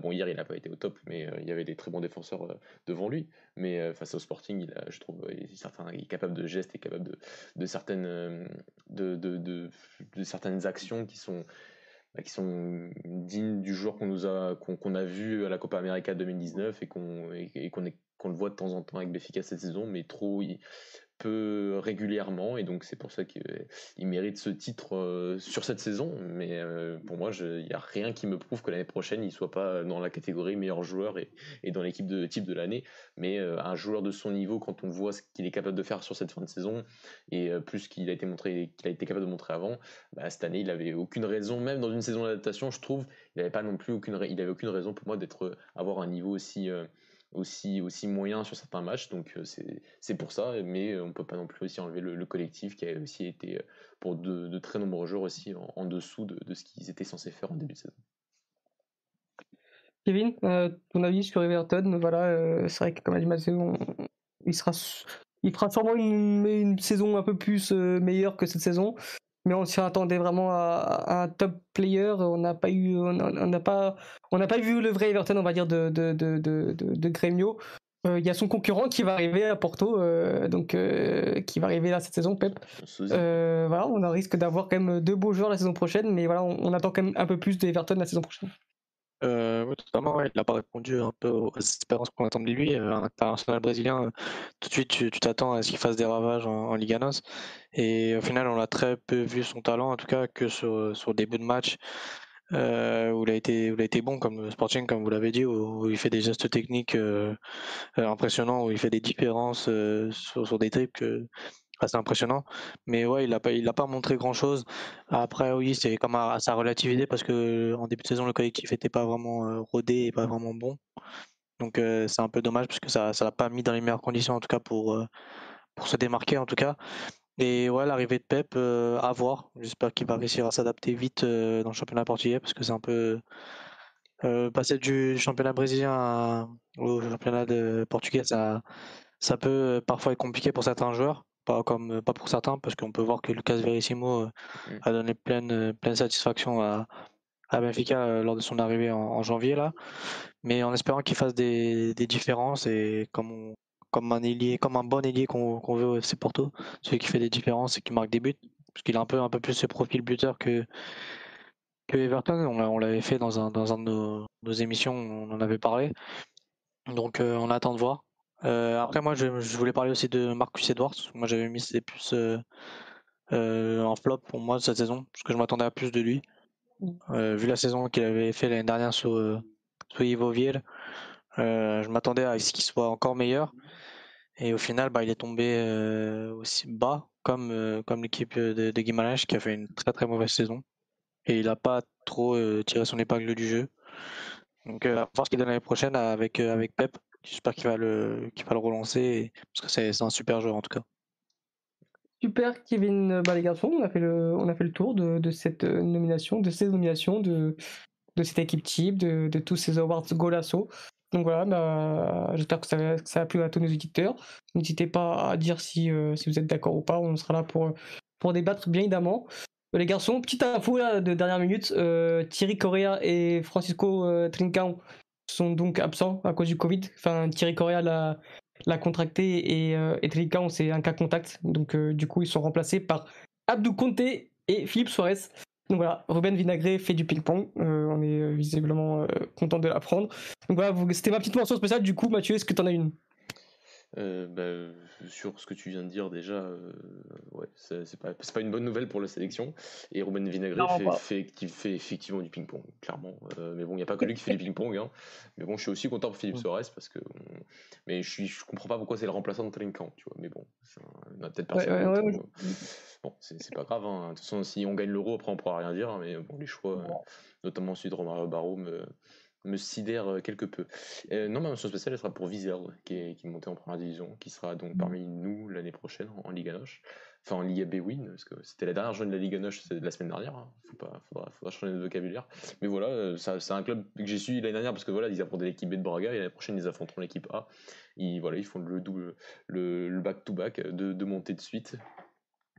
Speaker 3: bon, hier, il n'a pas été au top, mais il y avait des très bons défenseurs devant lui. Mais face au Sporting, il je trouve, est, il est capable de gestes, est capable de, de certaines, de, de, certaines actions qui sont, bah, qui sont dignes du joueur qu'on nous a, qu'on a vu à la Copa América 2019 et qu'on et, qu'on le voit de temps en temps avec Béfica cette saison, mais trop, régulièrement et donc c'est pour ça qu'il mérite ce titre euh, sur cette saison. Mais euh, pour moi, il n'y a rien qui me prouve que l'année prochaine il soit pas dans la catégorie meilleur joueur et, dans l'équipe de type de l'année. Mais euh, un joueur de son niveau, quand on voit ce qu'il est capable de faire sur cette fin de saison et plus qu'il a été montré, qu'il a été capable de montrer avant, bah, cette année il avait aucune raison, même dans une saison d'adaptation, je trouve, il n'avait pas non plus aucune, il avait aucune raison pour moi d'être avoir un niveau aussi aussi, aussi moyen sur certains matchs. Donc euh, c'est pour ça, mais on peut pas non plus aussi enlever le, collectif qui a aussi été euh, pour de, très nombreux joueurs aussi en, dessous de, ce qu'ils étaient censés faire en début de saison.
Speaker 1: Kevin, euh, ton avis sur Everton Voilà, c'est vrai que comme a dit Mathieu, il sera, il fera sûrement une, saison un peu plus meilleure que cette saison mais on s'y attendait vraiment à, un top player. On n'a pas eu, on n'a pas, on n'a pas vu le vrai Everton, on va dire de de de de, de Grêmio. Euh, il y a son concurrent qui va arriver à Porto, euh, donc euh, qui va arriver là cette saison, Pep. voilà, on a risque d'avoir quand même deux beaux joueurs la saison prochaine, mais voilà, on, attend quand même un peu plus d'Everton la saison prochaine.
Speaker 2: Oui, totalement, il n'a pas répondu un peu aux espérances qu'on attendait de lui. Un international brésilien, tout de suite, tu t'attends à ce qu'il fasse des ravages en, en Liga. Et au final, on a très peu vu son talent, en tout cas que sur, sur le début de match, euh, où, il a été, où il a été bon comme Sporting, comme vous l'avez dit, où, il fait des gestes techniques euh, euh, impressionnants, où il fait des différences sur, sur, des dribbles assez impressionnants. Mais ouais, il n'a pas, il a pas montré grand-chose. Après, oui, c'est comme à, sa relativité parce que en début de saison, le collectif n'était pas vraiment rodé et pas vraiment bon. Donc c'est un peu dommage parce que ça ne l'a pas mis dans les meilleures conditions, en tout cas pour, pour se démarquer, en tout cas. Et ouais, l'arrivée de Pep, euh, à voir. J'espère qu'il va réussir à s'adapter vite euh, dans le championnat portugais parce que c'est un peu euh, passer du championnat brésilien au championnat de portugais, ça, ça peut parfois être compliqué pour certains joueurs, pas comme pas pour certains, parce qu'on peut voir que Lucas Verissimo mmh. a donné pleine, pleine satisfaction à, à Benfica lors de son arrivée en, janvier là, mais en espérant qu'il fasse des, des différences et comme on, comme un ailier, comme un bon ailier qu'on veut au FC Porto, celui qui fait des différences et qui marque des buts, parce qu'il a un peu, un peu plus ce profil buteur que, que Everton. On, l'avait fait dans un, dans un de nos, émissions, on en avait parlé. Donc euh, on attend de voir. Euh, après moi je, voulais parler aussi de Marcus Edwards. Moi j'avais mis c'est plus euh, un flop pour moi cette saison, parce que je m'attendais à plus de lui. Mm. vu la saison qu'il avait fait l'année dernière sur, sur Ivo je m'attendais à ce qu'il soit encore meilleur. Et au final, bah, il est tombé euh, aussi bas, comme, euh, comme l'équipe de, de Guimaraes qui a fait une très très mauvaise saison. Et il n'a pas trop tirer son épingle du jeu. Donc, à voir ce qu'il donne l'année prochaine avec, avec Pep. J'espère qu'il va, le, qu'il va le relancer parce que c'est, un super joueur en tout cas.
Speaker 1: Super Kevin, bah les garçons, on a fait le, on a fait le tour de, cette nomination, de ces nominations, de, de cette équipe type, de, de tous ces awards Golasso. Donc voilà, bah, j'espère que ça, a plu à tous nos éditeurs. N'hésitez pas à dire si, si vous êtes d'accord ou pas, on sera là pour, pour débattre bien évidemment. Euh, les garçons, petite info là, de dernière minute, euh, Thierry Correa et Francisco euh, Trincão sont donc absents à cause du Covid. Enfin, Thierry Correa l'a contracté et, euh, et Trincão c'est un cas contact. Donc du coup, ils sont remplacés par Abdou Conte et Philippe Suarez. Donc voilà, Ruben Vinagré fait du ping-pong. on est visiblement content de l'apprendre. Donc voilà, c'était ma petite mention spéciale. Du coup, Mathieu, est-ce que tu en as une?
Speaker 3: Euh, bah, sur ce que tu viens de dire déjà, euh, ouais, c'est pas, pas, une bonne nouvelle pour la sélection. Et Ruben Vinagre fait, fait, fait, effectivement du ping-pong, clairement. Euh, mais bon, il n'y a pas que lui qui fait du ping-pong. Hein. Mais bon, je suis aussi content pour Philippe Soares parce que. Mais je, suis, je comprends pas pourquoi c'est le remplaçant de Trinkan, tu vois. Mais bon, on a peut-être personne. bon, c'est pas grave. Hein. De toute façon, si on gagne l'euro, après on pourra rien dire. Mais bon, les choix, notamment celui de Romario Barreau, me, me sidère euh, quelque peu. Euh, non, ma mention spéciale, elle sera pour Vizeur, qui est, qui est monté en première division, qui sera donc mmh. parmi nous l'année prochaine en, Ligue Liga Noche. Enfin, en Liga B-Win, parce que c'était la dernière journée de la Liga Noche la semaine dernière. Hein. Faut pas, faudra, faudra, changer de vocabulaire. Mais voilà, euh, c'est un club que j'ai suivi l'année dernière, parce que voilà, ils affrontaient l'équipe B de Braga, et l'année prochaine, ils affronteront l'équipe A. Ils, voilà, ils font le double, le back-to-back de, de montée de suite.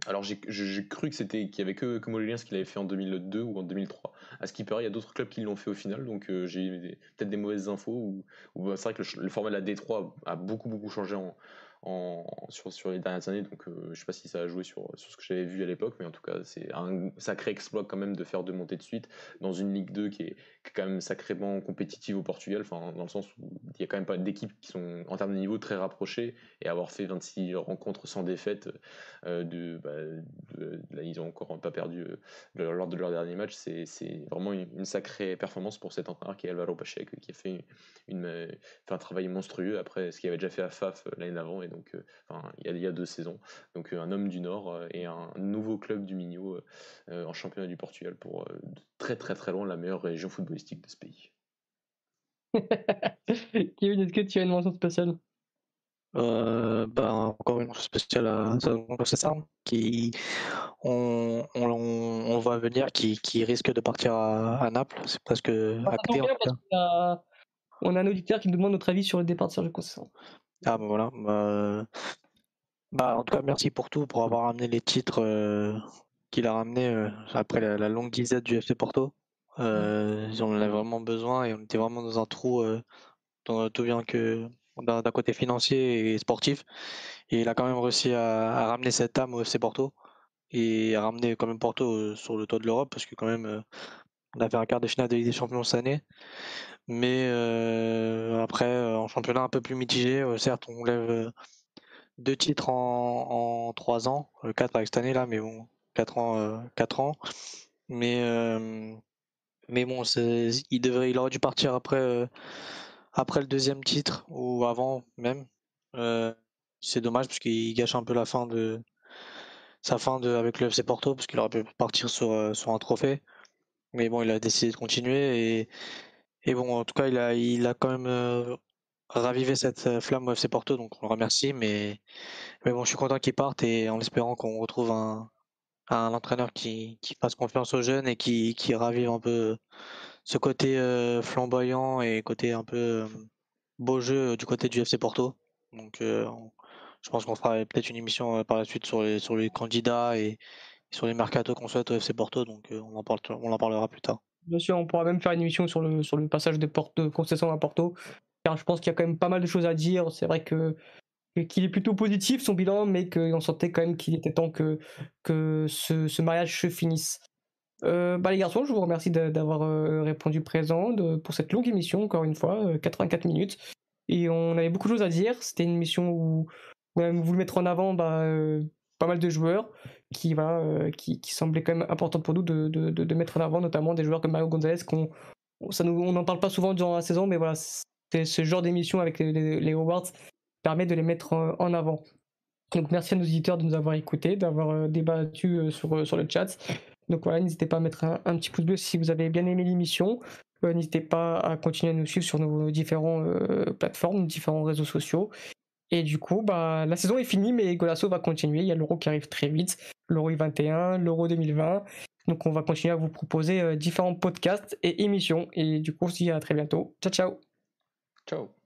Speaker 3: Alors j'ai cru que c'était qu'il y avait que, que Molliens qui l'avait fait en 2002 ou en 2003. À ce qui paraît, il y a d'autres clubs qui l'ont fait au final, donc euh, j'ai peut-être des mauvaises infos. Bah, c'est vrai que le, format de la D3 a beaucoup beaucoup changé sur, les dernières années. Donc, euh, je sais pas si ça a joué sur, sur ce que j'avais vu à l'époque, mais en tout cas, c'est un sacré exploit quand même de faire deux montées de suite dans une Ligue 2 qui est, quand même sacrément compétitive au Portugal, enfin, dans le sens où il y a quand même pas d'équipes qui sont en termes de niveau très rapprochées et avoir fait 26 rencontres sans défaite, euh, de, bah, là, ils ont encore pas perdu euh, lors de leur dernier match. C'est vraiment une, sacrée performance pour cet entraîneur qui est Alvaro Pacheco, qui a fait, une, un travail monstrueux après ce qu'il avait déjà fait à FAF l'année d'avant donc euh, il y, a, deux saisons. Donc euh, un homme du Nord euh, et un nouveau club du Minho en championnat du Portugal pour très très très loin la meilleure région footballistique de ce pays.
Speaker 1: Kevin, est-ce que tu as une mention spéciale?
Speaker 2: Bah, encore une mention spéciale à ça qui on, on, on, voit venir qui, qui, risque de partir à, Naples c'est presque acté
Speaker 1: on, a, un auditeur qui nous demande notre avis sur le départ de Sergio Conceição
Speaker 2: ah bah voilà. Bah, bah, en tout cas, merci pour tout, pour avoir amené les titres euh, qu'il a ramenés euh, après la, longue disette du FC Porto. Euh, on en avait vraiment besoin et on était vraiment dans un trou, dans, tout bien que d'un côté financier et sportif. Et il a quand même réussi à, ramener cette âme au FC Porto et à ramener quand même Porto sur le toit de l'Europe parce que quand même on a fait un quart de finale de Ligue des Champions cette année. Mais euh, après, euh, en championnat un peu plus mitigé, euh, certes, on lève deux titres en, en trois ans, quatre avec cette année là, mais bon, quatre ans, quatre ans. Mais mais bon, il il aurait dû partir après après le deuxième titre ou avant même. c'est dommage parce qu'il gâche un peu la fin de sa fin de avec le FC Porto parce qu'il aurait pu partir sur sur un trophée. Mais bon, il a décidé de continuer et et bon, en tout cas, il a, il a quand même euh, ravivé cette euh, flamme au FC Porto, donc on le remercie. Mais, mais bon, je suis content qu'il parte et en espérant qu'on retrouve un, un entraîneur qui, qui fasse confiance aux jeunes et qui, qui ravive un peu ce côté euh, flamboyant et côté un peu beau jeu du côté du FC Porto. Donc, je pense qu'on fera peut-être une émission par la suite sur les, sur les candidats et, sur les mercato qu'on souhaite au FC Porto. Donc, on en, parle, on en parlera plus tard.
Speaker 1: Bien sûr, on pourra même faire une émission sur le, sur le passage de, Porto, de à Porto, car je pense qu'il y a quand même pas mal de choses à dire. C'est vrai que qu'il est plutôt positif son bilan, mais qu'on sentait quand même qu'il était temps que, que ce, mariage se finisse. Euh, bah les garçons, je vous remercie d'avoir euh, répondu présent pour cette longue émission, encore une fois, 84 euh, minutes. Et on avait beaucoup de choses à dire. C'était une émission où, où même voulu mettre en avant bah, pas mal de joueurs qui, qui, qui semblait quand même important pour nous de, de, mettre en avant, notamment des joueurs comme Mario Gonzalez, on n'en parle pas souvent durant la saison, mais voilà, c'est ce genre d'émission avec les, les, awards permet de les mettre en avant. Donc merci à nos éditeurs de nous avoir écoutés, d'avoir euh, débattu euh, sur, sur le chat. Donc voilà, n'hésitez pas à mettre un, petit pouce bleu si vous avez bien aimé l'émission. Euh, n'hésitez pas à continuer à nous suivre sur nos différentes euh, plateformes, différents réseaux sociaux. Et du coup, bah, la saison est finie, mais Golasso va continuer. Il y a l'Euro qui arrive très vite, l'Euro 21, l'Euro 2020. Donc on va continuer à vous proposer différents podcasts et émissions. Et du coup, on se dit à très bientôt. Ciao, ciao.
Speaker 3: Ciao.